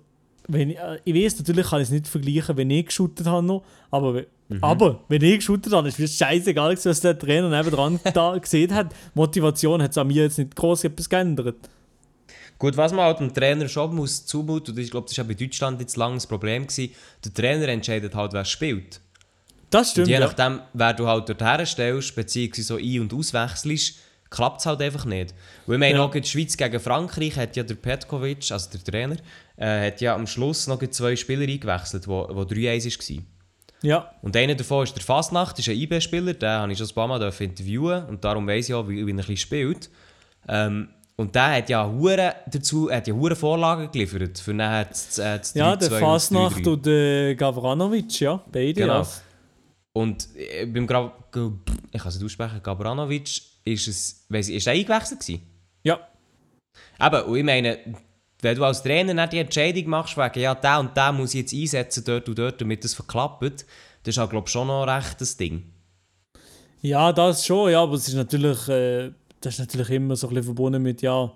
wenn ich, äh, ich weiß, natürlich kann ich es nicht vergleichen, wenn ich geshootet habe noch, aber, we- aber wenn ich geshootet habe, ist mir scheißegal, was der Trainer nebendran da [laughs] gesehen hat. Motivation hat es an mir jetzt nicht groß etwas geändert.
Gut, was man halt dem Trainer schon muss zumuten, und ich glaube, das war auch bei Deutschland jetzt lange das Problem, gewesen, der Trainer entscheidet halt, wer spielt.
Das stimmt,
Und je
ja.
nachdem, wer du halt dorthin stellst, beziehungsweise so ein- und auswechselst, klappt es halt einfach nicht. Weil ich meine,
Ja.
auch die Schweiz gegen Frankreich hat ja der Petkovic, also der Trainer, äh, hat ja am Schluss noch zwei Spieler eingewechselt, wo, wo 3-1 war.
Ja,
Und einer davon ist der Fasnacht, ist ein IB-Spieler, den habe ich schon ein paar Mal interviewen und darum weiss ich auch, wie, wie er ein bisschen spielt. Ähm, und der hat ja hure dazu, hat ja hure Vorlagen geliefert, für nachher das, äh, das
ja
3-2
der Fasnacht
3-3.
und der Gavranovic, ja, beide.
Genau.
Ja.
Und äh, beim Gra G- ich kann es nicht aussprechen, Gabranovic, ist es, weiss ich, ist er eingewechselt gewesen?
ja,
Eben, und ich meine, wenn du als Trainer nicht die Entscheidung machst, wegen, ja, der und der muss ich jetzt einsetzen, dort und dort, damit das verklappt, das ist halt, glaube ich, schon noch recht das Ding.
Ja, das schon, ja, aber es ist natürlich, äh, das ist natürlich immer so ein bisschen verbunden mit, ja,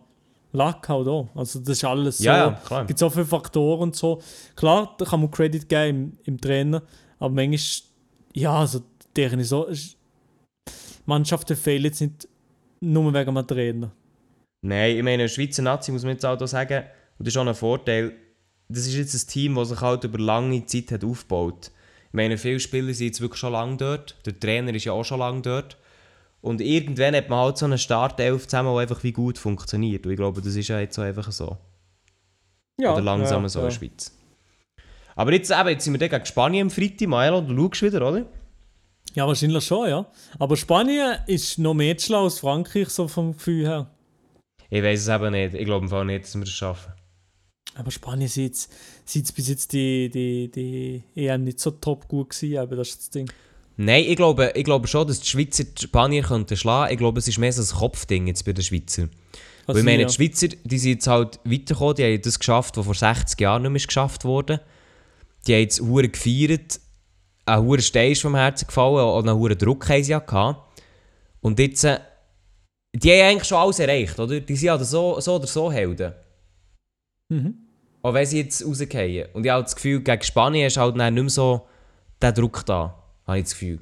Luck halt auch. Also das ist alles so,
Ja, ja, klar.
gibt so viele Faktoren und so. Klar, da kann man Credit geben im, im Trainer, aber manchmal, ja, also deren ist so, ist, Mannschaften fehlen jetzt nicht nur wegen einem Trainer.
Nein, ich meine, Schweizer Nazi muss man jetzt auch da sagen, und das ist auch ein Vorteil, das ist jetzt ein Team, das sich halt über lange Zeit hat aufgebaut. Ich meine, viele Spieler sind jetzt wirklich schon lange dort, der Trainer ist ja auch schon lange dort. Und irgendwann hat man halt so eine Startelf zusammen, die einfach wie gut funktioniert. Und ich glaube, das ist ja jetzt auch einfach so.
Ja,
Oder langsam
ja,
so
ja.
in der Schweiz. Aber jetzt, eben, jetzt sind wir dann gegen Spanien am Freitag, Maelo, du schaust wieder, oder?
Ja, wahrscheinlich schon, ja. Aber Spanien ist noch mehr schlau als Frankreich, so vom Gefühl her.
Ich weiß es eben nicht. Ich glaube im Fall nicht, dass wir das schaffen.
Aber Spanien sieht es bis jetzt die, die, die EM nicht so top gut gewesen, aber das ist das Ding.
Nein, ich glaube, ich glaube schon, dass die Schweizer die Spanier könnten schlagen. Ich glaube, es ist mehr so ein Kopfding jetzt bei den Schweizer. Weil ich meine,
ja.
die Schweizer, die sind jetzt halt weitergekommen, die haben das geschafft, was vor 60 Jahren nicht mehr geschafft wurde. Die haben jetzt hure gefeiert, ein hure Stein ist vom Herzen gefallen und einen hure Druck haben sie ja gehabt. Und jetzt, äh, die haben eigentlich schon alles erreicht, oder? Die sind halt so, so oder so Helden.
Mhm.
Auch wenn sie jetzt rausgehen. Und ich habe das Gefühl, gegen Spanien ist halt nicht mehr so der Druck da, habe ich das Gefühl.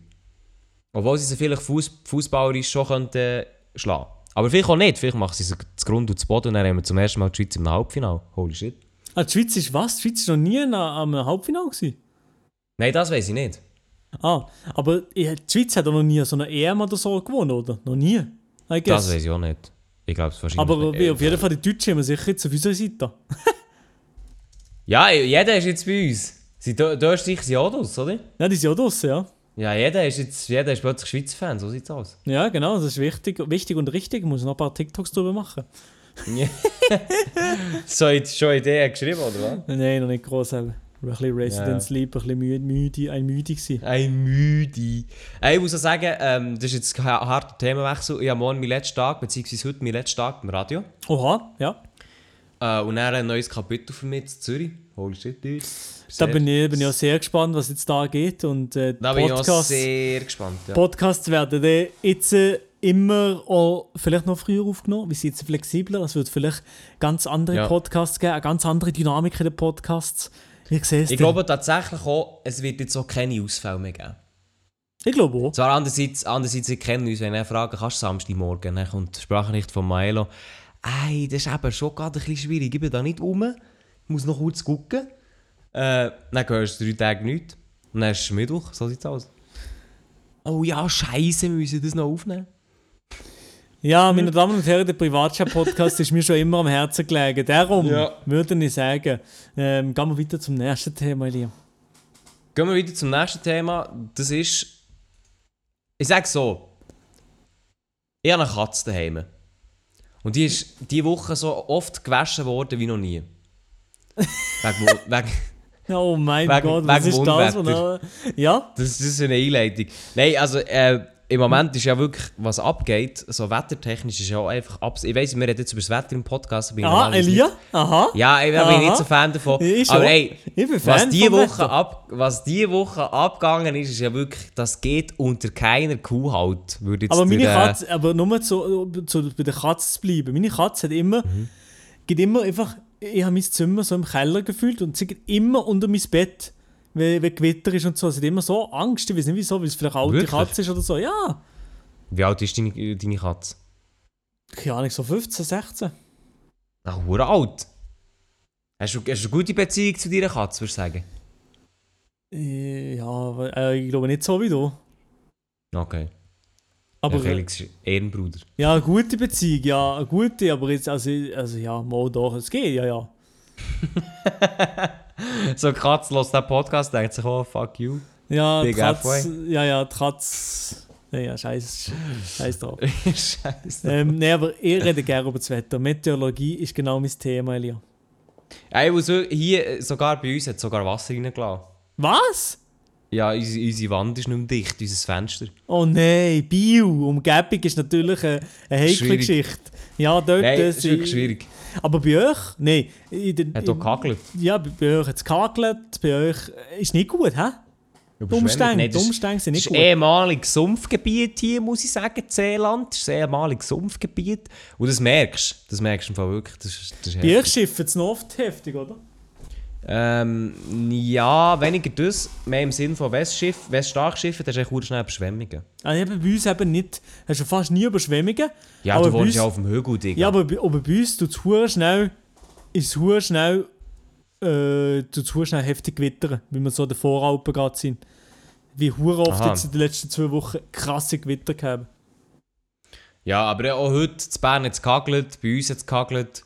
Obwohl sie sie vielleicht Fuß, fußballerisch schon könnten schlagen. Aber vielleicht auch nicht. Vielleicht machen sie sie zu Grund und zu Boden und dann haben wir zum ersten Mal die Schweiz im Halbfinale. Holy shit.
Ah, die Schweiz ist was? Die Schweiz ist noch nie am am Halbfinale gewesen.
Nein, das weiß ich nicht.
Ah, aber die Schweiz hat auch noch nie so eine EM oder so gewonnen, oder? Noch nie. I guess.
Das weiß ich auch nicht. Ich glaube es wahrscheinlich
aber
nicht.
auf jeden Fall die Deutschen haben wir sicher jetzt auf unserer Seite. [laughs]
Ja, jeder ist jetzt bei uns. Sie in Österreich sind auch das, oder?
Ja, die sind auch draussen, ja.
Ja, jeder ist jetzt jeder ist plötzlich Schweizer Fan, so sieht's aus.
Ja, genau, das ist wichtig, wichtig und richtig. Ich muss noch ein paar TikToks drüber machen. [laughs]
So, jetzt schon Ideen geschrieben, oder was?
Nein, noch nicht groß. Ein bisschen Resident
Ja.
Sleep, ein bisschen müde, müde, ein müde gewesen.
Ein Müde. Ich muss auch sagen, ähm, das ist jetzt kein harter Themenwechsel. Ich habe morgen meinen letzten Tag, beziehungsweise heute meinen letzten Tag im Radio.
Oha, ja.
Äh, und dann ein neues Kapitel für mich in Zürich. Holy shit, dude.
Da bin ich, bin ich auch sehr gespannt, was jetzt da geht. Und äh,
Da bin ich auch
Podcasts,
sehr gespannt. Ja.
Podcasts werden dann jetzt äh, immer auch vielleicht noch früher aufgenommen. Wir sind jetzt flexibler. Es wird vielleicht ganz andere
Ja.
Podcasts geben, eine ganz andere Dynamik in den Podcasts. Ich sehe es.
Ich glaube tatsächlich auch, es wird jetzt auch keine Ausfälle mehr geben.
ich glaube auch.
Zwar andererseits, andererseits ich kenne uns, wenn ich frage, kannst du Samstagmorgen, dann kommt die Sprachnachricht von Maelo. Ey, das ist eben schon gerade ein bisschen schwierig, ich bin da nicht rum, muss noch kurz gucken. Äh, dann hörst du drei Tage nichts. Und dann ist es Mittwoch, so sieht's aus. Oh ja, scheiße, wir müssen das noch aufnehmen.
Ja, meine Damen und Herren, der Privatchat-Podcast [laughs] ist mir schon immer am Herzen gelegen. Darum
Ja.
würde ich sagen, ähm, gehen wir weiter zum nächsten Thema, Elia.
Gehen wir wieder zum nächsten Thema. Das ist. Ich sage so. Ich habe eine Katze daheim. Und die ist diese Woche so oft gewaschen worden wie noch nie. Wegen, [laughs] wegen,
Oh mein
Wegen-
Gott, was ist das? eine- Ja?
das, das ist eine Einleitung. Nein, also, äh, im Moment ist ja wirklich, was abgeht, so wettertechnisch ist ja auch einfach abs... Ich weiss, wir reden jetzt über das Wetter im Podcast. bin
Ah, Elia?
nicht-
Aha.
Ja, ich bin
Aha.
nicht so Fan davon.
Ich
Aber ey,
bin
was
Fan
die,
vom
Woche ab, was die Woche abgegangen ist, ist ja wirklich, das geht unter keiner Kuhhaut. Würde jetzt
Aber meine
der, äh,
Katze, aber nur zu, zu, bei der Katze zu bleiben. Meine Katze hat immer,
Mhm.
geht immer einfach, ich habe mein Zimmer so im Keller gefühlt und sie geht immer unter mein Bett, wenn, wenn Gewitter ist und so. Sie hat immer so Angst, ich weiß nicht wieso, weil es vielleicht eine alte
Wirklich?
Katze ist oder so. Ja,
Wie alt ist deine, deine Katze?
keine Ahnung, so 15, 16.
Ach, hure alt. Hast du, hast du eine gute Beziehung zu deiner Katze, würdest du sagen?
Äh, Ja, aber, äh, ich glaube nicht so wie du.
Okay.
Aber
ja, Felix ist Ehrenbruder.
ja, eine gute Beziehung, ja, eine gute, aber jetzt, also, also ja, mal doch, es geht, ja, ja. [laughs]
So, Katze lässt den Podcast, denkt sich, oh, fuck you.
Ja,
Big
Katze, ja, ja, die Katze, ja, scheiß, scheiß drauf. [laughs]
Scheiße.
ähm, nee, aber ich rede gerne über das Wetter. Meteorologie ist genau mein Thema, Elia.
Ey, wo so, hier, sogar bei uns hat sogar Wasser reingelassen.
Was?
Ja, unsere, unsere Wand ist nicht mehr dicht, unser Fenster.
Oh nein, Bio, Umgebung ist natürlich eine, eine heikle. Geschichte. Ja, dort
Nein, das ist wirklich schwierig.
Aber bei euch? Nein. in den-
Hat auch gehagelt.
Ja, bei, bei euch hat es gehagelt, bei euch ist nicht gut, hä? Umstände,
das ist-
Umstände sind
Das
nicht
ist
gut.
ehemaliges Sumpfgebiet hier, muss ich sagen, Seeland. Das ist ehemaliges Sumpfgebiet. Und das merkst du. Das merkst du im Fall wirklich. Das ist, das ist
Bei euch schiffen es noch oft heftig, oder?
Ähm, ja, weniger das. Mehr im Sinn von Westschiff. Weststarkschiffen, ist eigentlich verdammt schnell Überschwemmungen.
Also eben bei uns eben nicht, hast du fast nie Überschwemmungen.
Ja,
aber
du wohnst ja auf dem Hügel, Digga.
Ja, aber, bei- aber bei uns tut es schnell, ist es schnell, äh, tut's hure schnell heftig gewittern, wie wir so in den Voralpen gerade sind. Wie hure oft
Aha.
jetzt in den letzten zwei Wochen krasse Gewitter gehabt.
Ja, aber auch heute, in Bern hat es gehagelt, bei uns hat es gehagelt.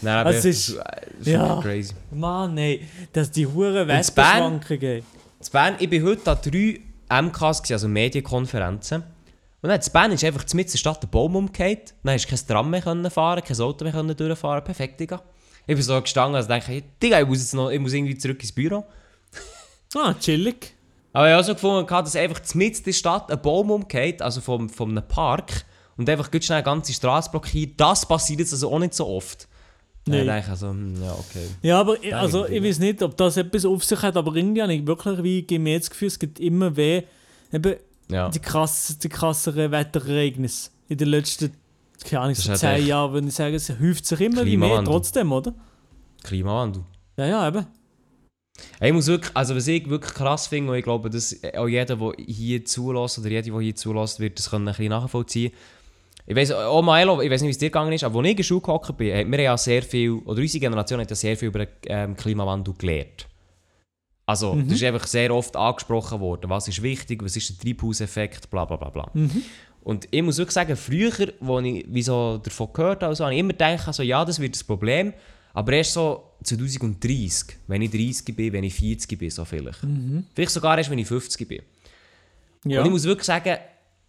Nein, aber
ist-
das ist
ja.
wirklich crazy.
Mann, nein, dass die hure
in Bern-
Wetterschwankungen.
In Bern, ich bin heute an drei MKs, gewesen, also Medienkonferenzen. Und dann in Bern ist einfach mitten in der Stadt der Baum umgekehrt. Dann hast du kein Tram mehr können fahren, kein Auto mehr können durchfahren. Perfekt, Digga. Ich bin so gestanden, also denke ich, Digga, ich muss jetzt noch, ich muss irgendwie zurück ins Büro. [laughs]
Ah, chillig.
Aber ich habe auch so gefunden, dass einfach mitten in der Stadt ein Baum umgeht, also vom, vom einem Park, und einfach ganz schnell eine ganze Straße blockiert. Das passiert jetzt also auch nicht so oft.
Nee.
Dann ich also, hm, ja, okay.
Ja, aber ich-
Ja,
also, ich weiß nicht, ob das etwas auf sich hat, aber irgendwie habe ich wirklich wie, gebe mir jetzt das Gefühl, es gibt immer weh, eben
Ja.
die, krass, die krasseren Wetterereignisse in den letzten, keine Ahnung, so zehn
halt echt
Jahren, würde ich sagen, es häuft sich immer wie mehr trotzdem, oder?
Klimawandel.
Ja, ja, eben.
Ich muss wirklich, also was ich wirklich krass finde, und ich glaube, dass auch jeder, der hier zulässt, oder jeder, der hier zulässt, wird das können ein bisschen nachvollziehen. Ich weiß, auch Milo, ich weiß nicht, wie es dir gegangen ist, aber als ich in der Schule gehockt bin, haben wir ja sehr viel, oder unsere Generation hat ja sehr viel über den ähm, Klimawandel gelernt. Also,
Mhm.
das ist einfach sehr oft angesprochen worden. Was ist wichtig, was ist der Treibhauseffekt, bla bla bla bla.
Mhm.
Und ich muss wirklich sagen, früher, als ich wie so davon gehört habe, also, habe ich immer gedacht, also, ja, das wird das Problem. Aber erst so 2030, wenn ich 30 bin, wenn ich 40 bin, so vielleicht. Vielleicht sogar erst, wenn ich 50 bin.
Ja.
Und ich muss wirklich sagen,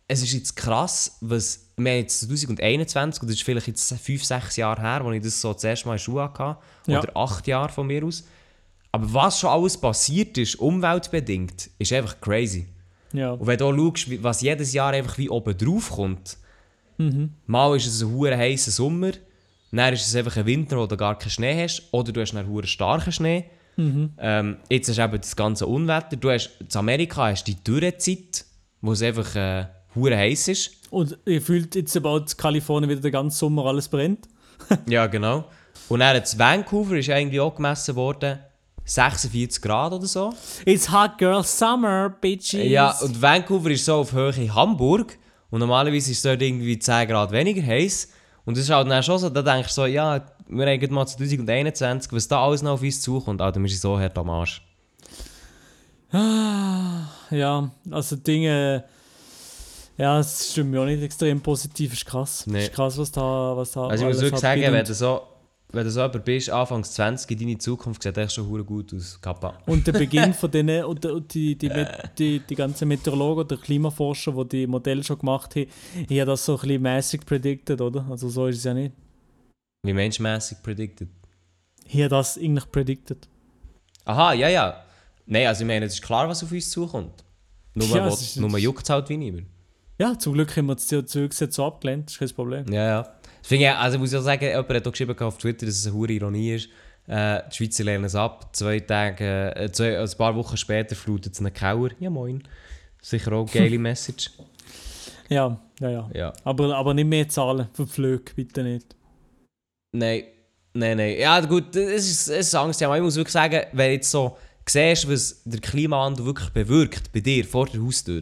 es ist jetzt krass, was wir haben jetzt 2021, und das ist vielleicht jetzt 5, 6 Jahre her, als ich das so das erste Mal in der Schule hatte,
Ja.
oder 8 Jahre von mir aus. Aber was schon alles passiert ist, umweltbedingt, ist einfach crazy.
ja.
Und wenn du auch schaust, was jedes Jahr einfach wie oben drauf kommt,
Mhm.
mal ist es ein hure heißer Sommer, dann ist es einfach ein Winter, wo du gar keinen Schnee hast, oder du hast einen hure starken Schnee.
Mhm.
Ähm, jetzt hast du eben das ganze Unwetter. Du hast, in Amerika hast du die Dürrezeit, wo es einfach äh, hure heiß ist.
Und ihr fühlt jetzt bald Kalifornien wieder den ganzen Sommer alles brennt. [laughs]
ja, genau. Und dann in Vancouver ist irgendwie auch gemessen worden, 46 Grad oder so.
It's hot girl summer, bitches.
Ja, und Vancouver ist so auf Höhe Hamburg. Und normalerweise ist es dort irgendwie 10 Grad weniger heiß. Und das ist halt dann schon so, da denkst du so, ja, wir haben gerade mal 2021, was da alles noch auf uns zukommt, Alter, wir sind so hart am Arsch.
Ja, also Dinge. Ja, es stimmt mir auch nicht extrem positiv, ist krass.
Nee.
Ist krass, was da, was da
Also ich muss wirklich sagen, wenn du so, wenn du so jemand bist, Anfangs 20, deine Zukunft sieht echt schon gut aus, Kappa.
Und der Beginn [laughs] von denen, und die, die, Met- die, die ganzen Meteorologen oder Klimaforscher, die die Modelle schon gemacht haben, haben das so ein bisschen mäßig predicted, oder? Also so ist es ja nicht.
Wie menschmäßig predicted.
Die haben das eigentlich predicted.
Aha, ja, ja. Nein, also ich meine, es ist klar, was auf uns zukommt. Nur,
Ja, ist-
nur juckt es halt wie niemand.
Ja, zum Glück haben wir das CO2-Gesetz so abgelehnt, das ist kein Problem.
Ja, ja. Ich, also muss ich auch sagen, jemand hat auch geschrieben auf Twitter, dass es eine hohe Ironie ist. Äh, die Schweizer lehnen es ab. Zwei Tage, äh, zwei, ein paar Wochen später flutet es einen Kauer. Ja, moin. Sicher auch eine geile [laughs] Message.
Ja, ja, ja.
Ja.
Aber, aber nicht mehr zahlen für Flüge, bitte nicht.
Nein, nein, nein. Ja, gut, es ist, es ist Angst. Aber ich muss wirklich sagen, wenn du jetzt so siehst, was der Klimawandel wirklich bewirkt, bei dir, vor der Haustür.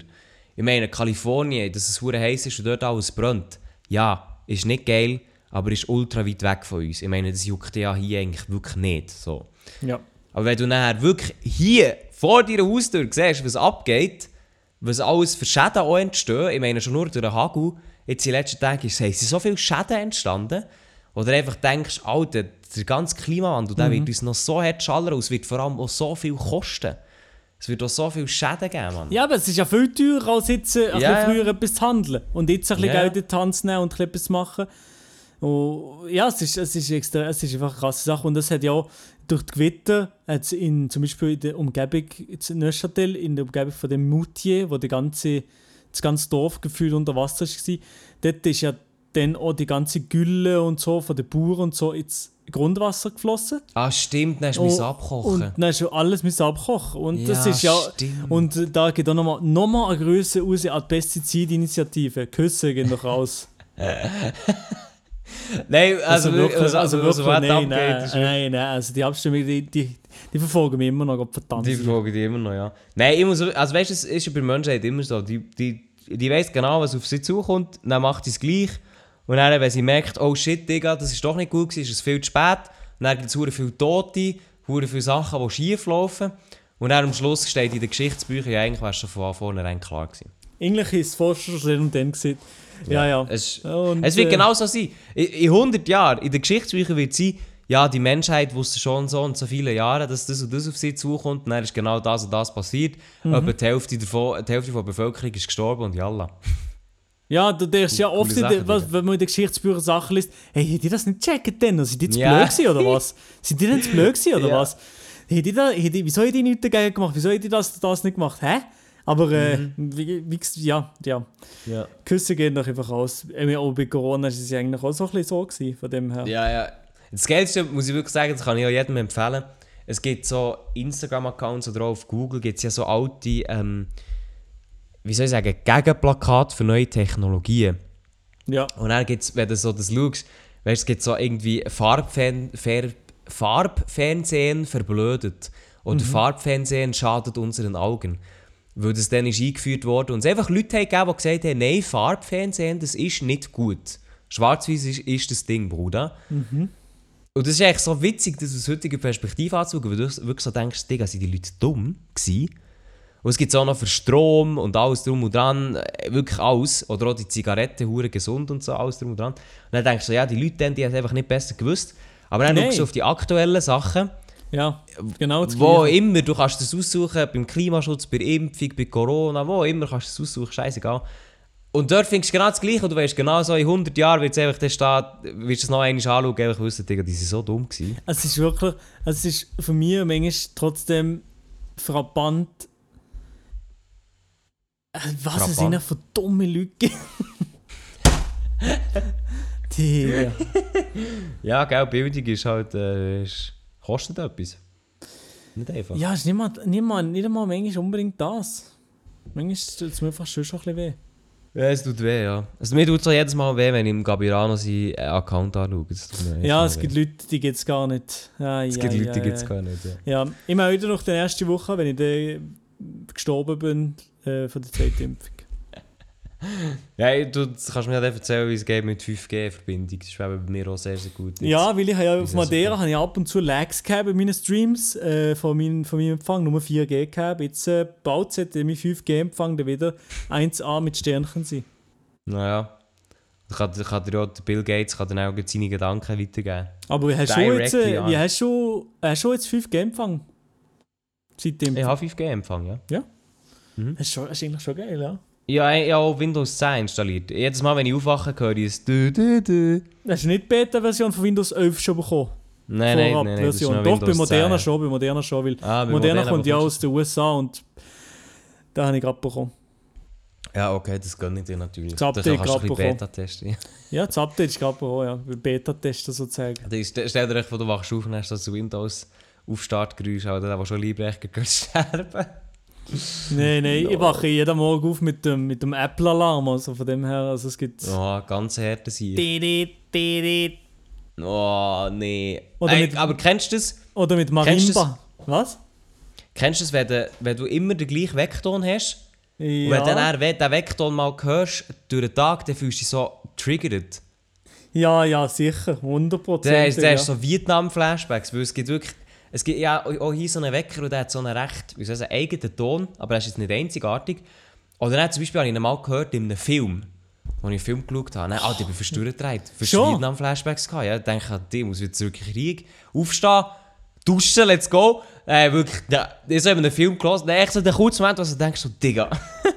Ich meine, Kalifornien, dass es hure heiß ist und dort alles brennt. Ja, ist nicht geil, aber ist ultra weit weg von uns. Ich meine, das juckt ja hier eigentlich wirklich nicht. So.
Ja.
Aber wenn du nachher wirklich hier vor deiner Haustür siehst, was abgeht, was alles für Schäden auch entstehen, ich meine schon nur durch den Hagel, jetzt in den letzten Tagen ist, sind so viele Schäden entstanden, oder einfach denkst, Alter, der ganze Klimawandel, der wird uns noch so hart schallern und es wird vor allem auch so viel kosten. Es wird auch so viel Schäden geben, Mann.
Ja, aber es ist ja viel teurer, als jetzt äh, ein
ja.
früher etwas zu handeln. Und jetzt ein bisschen
Ja.
Geld in die Hand zu nehmen und ein bisschen etwas zu machen. Und ja, es ist, es, ist extra, es ist einfach eine krasse Sache. Und das hat ja auch durch die Gewitter, in, zum Beispiel in der Umgebung, in Neuchâtel, in der Umgebung von dem Moutier, wo die ganze, das ganze Dorf gefühlt unter Wasser war, dort ist ja dann auch die ganze Gülle und so von den Bauern und so ins Grundwasser geflossen.
Ah, stimmt, dann hast du
Oh,
abkochen.
Und dann hast du alles müssen abkochen. Und das
Ja,
ist ja.
stimmt.
Und da geht auch nochmal noch mal eine Größe raus an die Pestizidinitiative. Küsse gehen noch raus. [laughs]
Nein, also, wirklich, also, also, also, was
nein,
abgeht,
nein, nein, nein, also die Abstimmung, die, die, die verfolgen mich immer noch, verdammt.
Die verfolgen die immer noch, ja. Nein, ich muss, also weißt du, es ist ja bei Menschheit immer so, die, die, die weiss genau, was auf sie zukommt, dann macht sie es gleich. Und dann, wenn sie merkt, oh shit, Digga, das ist doch nicht gut gewesen, ist es viel zu spät. Und dann gibt es sehr viele Tote, sehr viele Sachen, die schief laufen. Und dann am Schluss steht in den Geschichtsbüchern, ja, eigentlich wär's schon von vornherein klar gewesen.
Eigentlich ist es Forscher und dann gesehen. Ja, ja.
Es,
Und,
es wird
äh,
genau so sein. In, in 100 Jahren, in den Geschichtsbüchern wird es sein, ja, die Menschheit wusste schon so und so viele Jahre, dass das und das auf sie zukommt. Und dann ist genau das und das passiert.
Mhm.
Etwa die Hälfte, davon, die Hälfte der Bevölkerung ist gestorben und jalla.
Ja, du denkst ja oft, in
Sachen,
der, was, wenn man in den Geschichtsbüchern Sachen liest, hey, hätte die das nicht checken denn? Sind die zu
Ja.
blöd gewesen, oder [laughs] was? Sind die denn zu blöd gewesen, oder
Ja.
was? Hätte die da, hätte, wieso hätte die nichts dagegen gemacht? Wieso hätte die das, das nicht gemacht? Hä? Aber, äh,
Mhm.
wie, wie, ja, ja.
Ja.
Küsse gehen doch einfach aus. Äh, Auch bei Corona war es ja eigentlich auch so ein bisschen so gewesen, von dem her.
Ja, ja. Das Geilste, muss ich wirklich sagen, das kann ich auch jedem empfehlen. Es gibt so Instagram-Accounts oder auch auf Google gibt es ja so alte, ähm, wie soll ich sagen, Gegenplakate für neue Technologien.
Ja.
Und dann gibt es, wenn du so das schaust, weißt, es gibt so irgendwie Farbfern Fer Farbfernsehen verblödet. Oder Farbfernsehen schadet unseren Augen. Weil das dann ist eingeführt wurde und es einfach Leute gegeben, die gesagt haben, nein, Farbfernsehen, das ist nicht gut. Schwarz-Weiß ist, ist das Ding, Bruder. Und das ist eigentlich so witzig, das aus heutiger Perspektive anzuschauen, weil du wirklich so denkst, Digga, sind die Leute dumm gewesen? Und es gibt auch noch für Strom und alles drum und dran, äh, wirklich alles. Oder auch die Zigaretten, hure gesund und so, alles drum und dran. Und dann denkst du, ja, die Leute, die haben es einfach nicht besser gewusst. Aber dann schaust du auf die aktuellen Sachen,
Ja, genau das
wo
Gleiche.
immer, du kannst das aussuchen, beim Klimaschutz, bei der Impfung, bei Corona, wo immer kannst du das aussuchen, scheißegal. Und dort findest du genau das Gleiche und du weißt genau so, in 100 Jahren wird es einfach da stehen, wirst du es noch einmal anschauen, einfach wissen, Digga, die sind so dumm gewesen.
Es ist wirklich, es ist für mich manchmal trotzdem frappant, was es
Frappant.
ihnen für dumme Leute. [laughs] Die,
Ja, gell, Bildung ist halt, äh, ist, kostet etwas. Nicht einfach.
ja, es ist nicht mal, nicht mal, nicht mal manchmal unbedingt das. Manchmal tut es mir einfach schon ein bisschen weh.
Ja, es tut weh, ja. Also mir tut es auch jedes Mal weh, wenn ich im Gabirano seinen äh, Account anschaue.
Ja, es
weh.
gibt Leute, die gibt es gar nicht. Ja,
Es
ja,
gibt Leute, die
ja,
gibt es
ja.
gar nicht, ja.
Ja, ich meine wieder nach der ersten Woche, wenn ich dann gestorben bin äh, von der zweiten Impfung. [laughs]
Ja, du kannst mir nicht erzählen, wie es geht mit 5G-Verbindung. Das ist bei mir auch sehr, sehr gut. jetzt.
Ja, weil ich habe ja auf Madeira habe ich ab und zu Lags gehabt bei meinen Streams äh, von, meinem, von meinem Empfang, nur 4G gehabt. Jetzt äh, baut es mein 5G-Empfang dann wieder 1A mit Sternchen sein.
Naja. Das kann, das kann dir auch, Bill Gates kann dann auch seine Gedanken weitergeben.
Aber hast du jetzt, äh,
an.
wie hast du, hast du jetzt 5G-Empfang? Seitdem.
Ich habe 5G-Empfang, ja.
Das ist, schon, das ist eigentlich schon geil, ja.
Ja, ich habe auch Windows 10 installiert. Jedes Mal, wenn ich aufwache, höre ich es dü dü dü.
Hast du nicht die Beta-Version von Windows 11 schon bekommen?
Nein, nein, nein, nein, ist noch
Doch, bei Moderna
10.
schon, bei Moderna schon, weil
Ah,
Moderna
Moderna
kommt ja aus den USA und da habe ich gerade bekommen.
Ja, okay, das gönne ich dir natürlich.
Das Update
kannst du Beta testen.
Ja, das Update ist gerade auch, ja. Beta-Testen sozusagen.
Da ist- Stell dir echt vor, du wachst auf und hast das Windows auf Startgeräusch, oder der, der schon Liebrecht geht [laughs] sterben.
Nein, nein, ich wache jeden Morgen auf mit dem, mit dem Apple-Alarm. Also von dem her, also es gibt.
Oh, ganz harte
didi.
Oh, nee.
Oder
Ey,
mit-
aber kennst du das?
Oder mit
Kennst
Marimba. Was?
Kennst du das, wenn du, wenn du immer den gleichen Weckton hast? Und wenn du
Ja.
dann den Weckton mal hörst durch den Tag, dann fühlst du dich so triggert.
ja, ja, sicher. 100%.
Der ist, der
ja.
ist so Vietnam-Flashbacks, weil es gibt wirklich... Es gibt ja auch hier so einen Wecker und der hat so einen recht, wie soll ich sagen, eigenen Ton, aber er ist jetzt nicht einzigartig. Oder dann zum Beispiel habe ich ihn mal gehört in einem Film, wo ich einen Film geschaut habe. Dann, Alter, ich bin verstört gedreht. Für
Schon?
Vietnam-Flashbacks gehabt. Ja, ich denke, die muss in den Krieg. Aufstehen, duschen, let's go. Äh, wirklich, ja, ich habe einem Film gelesen. Dann echt so der kurze Moment, wo du denkst, so, Digga.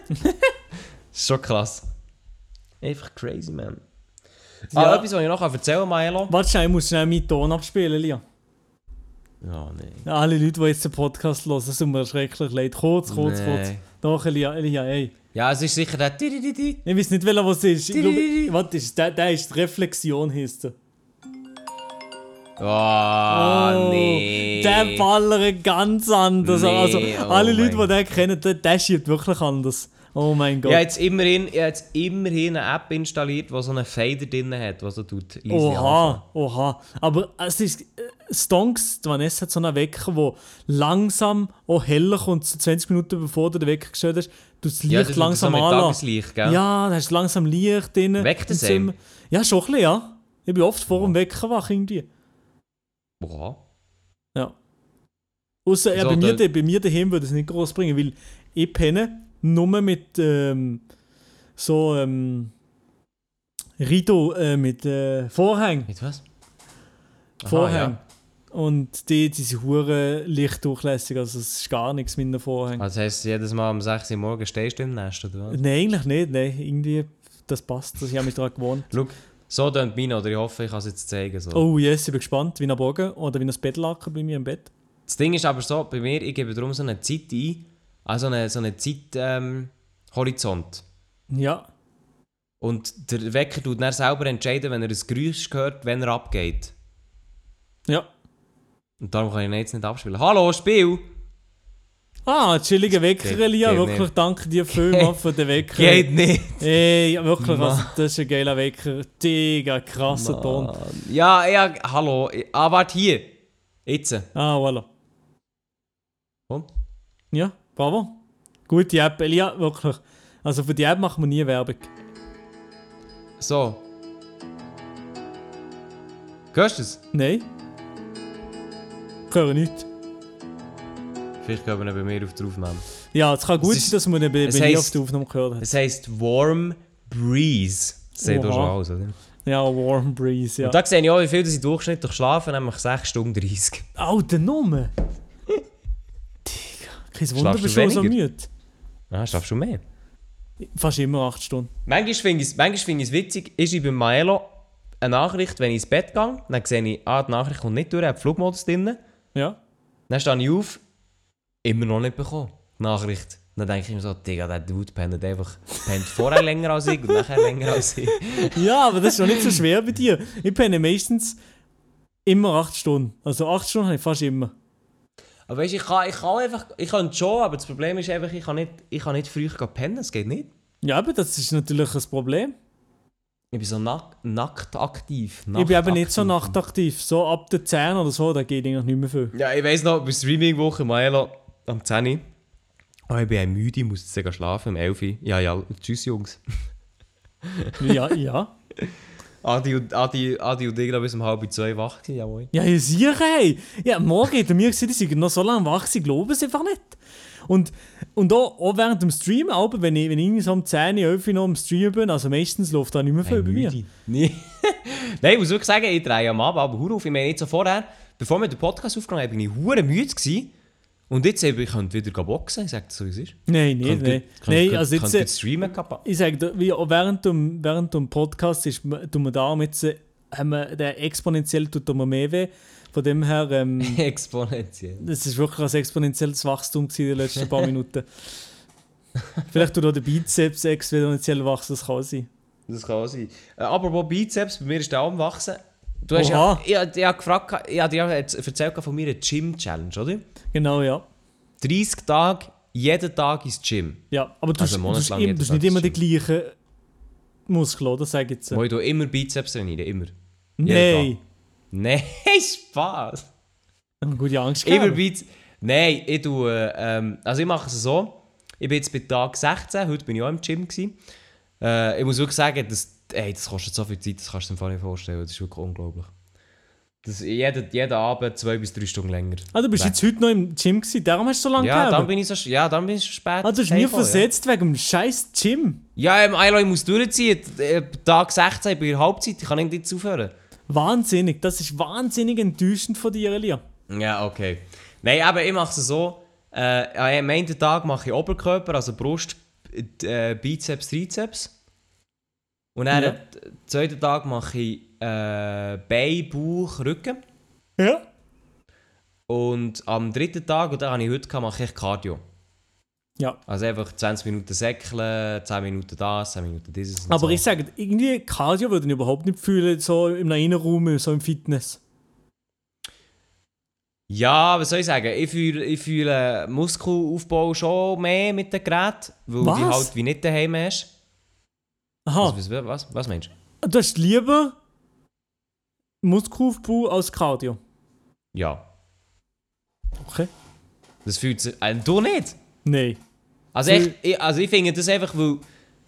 [laughs] schon krass. Einfach crazy, man. Ah,
Ja.
etwas, was ich noch erzählen kann, Maelo.
Warte schnell, ich muss schnell meinen Ton abspielen, Lia.
Ja, nee.
Alle Leute, die jetzt den Podcast hören, tut mir schrecklich leid. Kurz, kurz,
Nee.
kurz. Doch, Lia, Lia, ey.
Ja, es ist sicher der.
Ich weiß nicht, welcher was es ist. Ich glaube, warte, ist der, der ist Reflexion, heisst er.
Oh, nee.
Der ballert ganz anders.
Nee,
also,
oh
alle Leute,
mein
die den kennen, der, der schiebt wirklich anders. Oh mein Gott.
Ich habe jetzt immerhin, ich habe jetzt immerhin eine App installiert, die so einen Fader drin hat, der so tut. leise anfangen.
Oha, oha. Aber es ist. äh, Stonks, die Vanessa hat so einen Wecker, der langsam auch heller kommt, so 20 Minuten bevor du den Wecker gestellt hast. Du das Licht
Ja, das
langsam
so. Tageslicht, gell?
Ja, da hast du langsam Licht drin.
Weckt es einem?
Zimmer. Ja, schon ein bisschen, ja. Ich bin oft vor dem Wecker wach irgendwie.
Boah.
Ja. Außer ja,
So,
bei, mir,
der-
bei mir daheim würde es nicht groß bringen, weil ich penne nur mit ähm, so ähm, Rido äh, mit äh, Vorhang.
Mit was? Aha,
Vorhang. Und die, die sind hure lichtdurchlässig, also es ist gar nichts mit einem Vorhang.
Ja. Also heisst, jedes Mal um 6 Uhr morgens stehst du im Nest, oder was?
Nein, eigentlich nicht. Nein, irgendwie, das passt. Das, ich habe mich daran gewohnt.
Schau, so tönt meine, oder ich hoffe, ich kann es jetzt zeigen. So.
Oh yes, ich bin gespannt, wie ein Bogen oder wie ein Bettlaken bei mir im Bett.
Das Ding ist aber so, bei mir, ich gebe darum so eine Zeit ein, also eine, so einen Zeithorizont. Ähm.
Ja.
Und der Wecker tut dann selber entscheiden, wenn er ein Geräusch hört, wenn er abgeht.
Ja.
Und darum kann ich ihn jetzt nicht abspielen. Hallo, Spiel!
Ah, chillige Wecker, Elia.
geht
Wirklich,
nicht.
danke dir [laughs] vielmals für den Wecker.
Geht nicht!
Ey, wirklich, also, das ist ein geiler Wecker. Digga, krasser Ton.
Mann. Ja, ja, hallo. Ah, warte hier. Jetzt.
Ah, voilà.
Komm.
Ja, bravo. Gute App, Elia, wirklich. Also für die App machen wir nie Werbung.
So. Hörst du es?
Nein. Ich höre nichts.
Vielleicht gehen wir bei mir auf die Aufnahme.
Ja, es kann gut sein, dass man bei, bei mir auf die Aufnahme gehört hat.
Es heisst Warm Breeze. Das sieht doch
Oha.
schon aus, oder?
Ja, Warm Breeze, ja.
Und da sehe ich auch, wie viel ich durchschnittlich schlafe, nämlich 6 Stunden 30.
Alter Nummer! Kein Wunder,
Schlafst
bist
du
schon so
weniger?
müde.
Ah, schaffst du mehr?
Fast immer 8 Stunden.
Manchmal finde ich es witzig, ist ich bei Maelo eine Nachricht, wenn ich ins Bett gehe, dann sehe ich, ah, die Nachricht kommt nicht durch, er hat Flugmodus drin.
Ja.
Dann stehe ich auf, immer noch nicht bekommen. Die Nachricht. Dann denke ich mir so, Digga, der Dude pennt einfach pennt vorher [laughs] länger als ich und nachher länger als ich. [laughs]
Ja, aber das ist doch nicht so schwer bei dir. Ich penne meistens immer 8 Stunden. Also 8 Stunden habe ich fast immer.
Aber weißt ich kann, ich kann einfach, ich kann schon, aber das Problem ist einfach, ich kann nicht, ich kann nicht früh pennen, das geht nicht.
Ja, aber das ist natürlich ein Problem.
Ich bin so nack, nackt aktiv.
ich bin eben nicht so
nachtaktiv.
So ab der 10 oder so, da geht eigentlich nicht mehr viel.
Ja, ich weiss noch, bei Streaming-Woche, Maelo, am 10 Uhr. Oh, ich bin ein müde, ich muss jetzt sogar schlafen, um 11 Uhr. Ja, ja, tschüss Jungs.
Ja, ja. [laughs]
Adi und, Adi, Adi und ich bis um halb zwei wach gewesen, jawohl.
Ja, ja, sicher, hey. Ja, morgen hat er mir gesagt, die sind noch so lange wach, sie glauben es einfach nicht. Und, und auch, auch während dem Stream, aber wenn ich, wenn ich so um 10, 11 Uhr noch am Stream bin, also meistens läuft da nicht mehr viel bei mir.
Nee. [laughs] Nein, ich muss wirklich sagen, ich drehe am Abend aber auf. Ich meine, jetzt so vorher, bevor wir den Podcast aufgenommen haben, bin ich hure müde gewesen. Und jetzt eben, ich könnte wieder boxen, ich sage dir so, wie es ist.
Nein, nicht, nein. Nein, also jetzt,
jetzt streamen kappa.
ich sage wie während dem, während dem Podcast ist, tun wir da jetzt, äh, haben wir, der exponentiell tut mir mehr weh. Von dem her, ähm, [laughs]
Exponentiell.
das ist wirklich ein exponentielles Wachstum in den letzten paar [laughs] Minuten. Vielleicht tut auch der Bizeps exponentiell wachsen, das kann sein.
Das kann sein. Äh, aber wo Bizeps, bei mir ist der auch am Wachsen. Du hast
Oha.
ja, ich, ich, gefragt, ich habe dir erzählt von meiner Gym-Challenge, oder?
Genau, ja.
30 Tage, jeden Tag ins Gym.
Ja, aber du
Also
hast, nicht immer die gleichen Muskeln, oder? Sag ich jetzt.
Wo ich immer Bizeps trainiere, immer.
Nein.
Nein, [laughs] Spaß.
Gute Angst
Immer. Bizeps. Nein, ich tue, ähm, also ich mache es so. Ich bin jetzt bei Tag 16, heute bin ich auch im Gym. Gewesen. Äh, ich muss wirklich sagen, das, ey, das kostet so viel Zeit, das kannst du dir nicht vorstellen. Das ist wirklich unglaublich. Das, jeden, jeden Abend zwei bis drei Stunden länger.
Ah, du bist
Weg.
jetzt heute noch im Gym gewesen, darum hast du so lange
Ja, dann bin ich so, ja, dann bin ich so spät.
Ah, du hast
heimgekommen,
versetzt wegen dem scheiß Gym.
Ja, ja im Eilo, ich muss durchziehen. Äh, Tag 16, ich bin in der Halbzeit, ich kann nicht jetzt aufhören.
Wahnsinnig, das ist wahnsinnig enttäuschend von dir, Elia.
Ja, okay. Nein, aber ich mache es so. Äh, am einen Tag mache ich Oberkörper, also Brust, äh, Bizeps, Trizeps. Und dann
Ja.
am zweiten Tag mache ich äh, Bein, Bauch, Rücken.
Ja?
Und am dritten Tag, und den habe ich heute, gehabt, mache ich Cardio.
Ja.
Also einfach 20 Minuten säckeln, 10 Minuten das, 10 Minuten dieses
Aber
so.
ich sage, irgendwie Cardio würde ich überhaupt nicht fühlen, so im Innenraum, so im Fitness.
Ja, was soll ich sagen? Ich fühle, ich fühle Muskelaufbau schon mehr mit den Geräten, weil
Was?
die halt wie nicht daheim hast.
Aha,
Was, was, was, meinst du?
du hast lieber Muskelaufbau als Cardio.
Ja.
Okay.
Das fühlt sich. Äh, du nicht?
Nein.
Also, ich, also ich finde das einfach, weil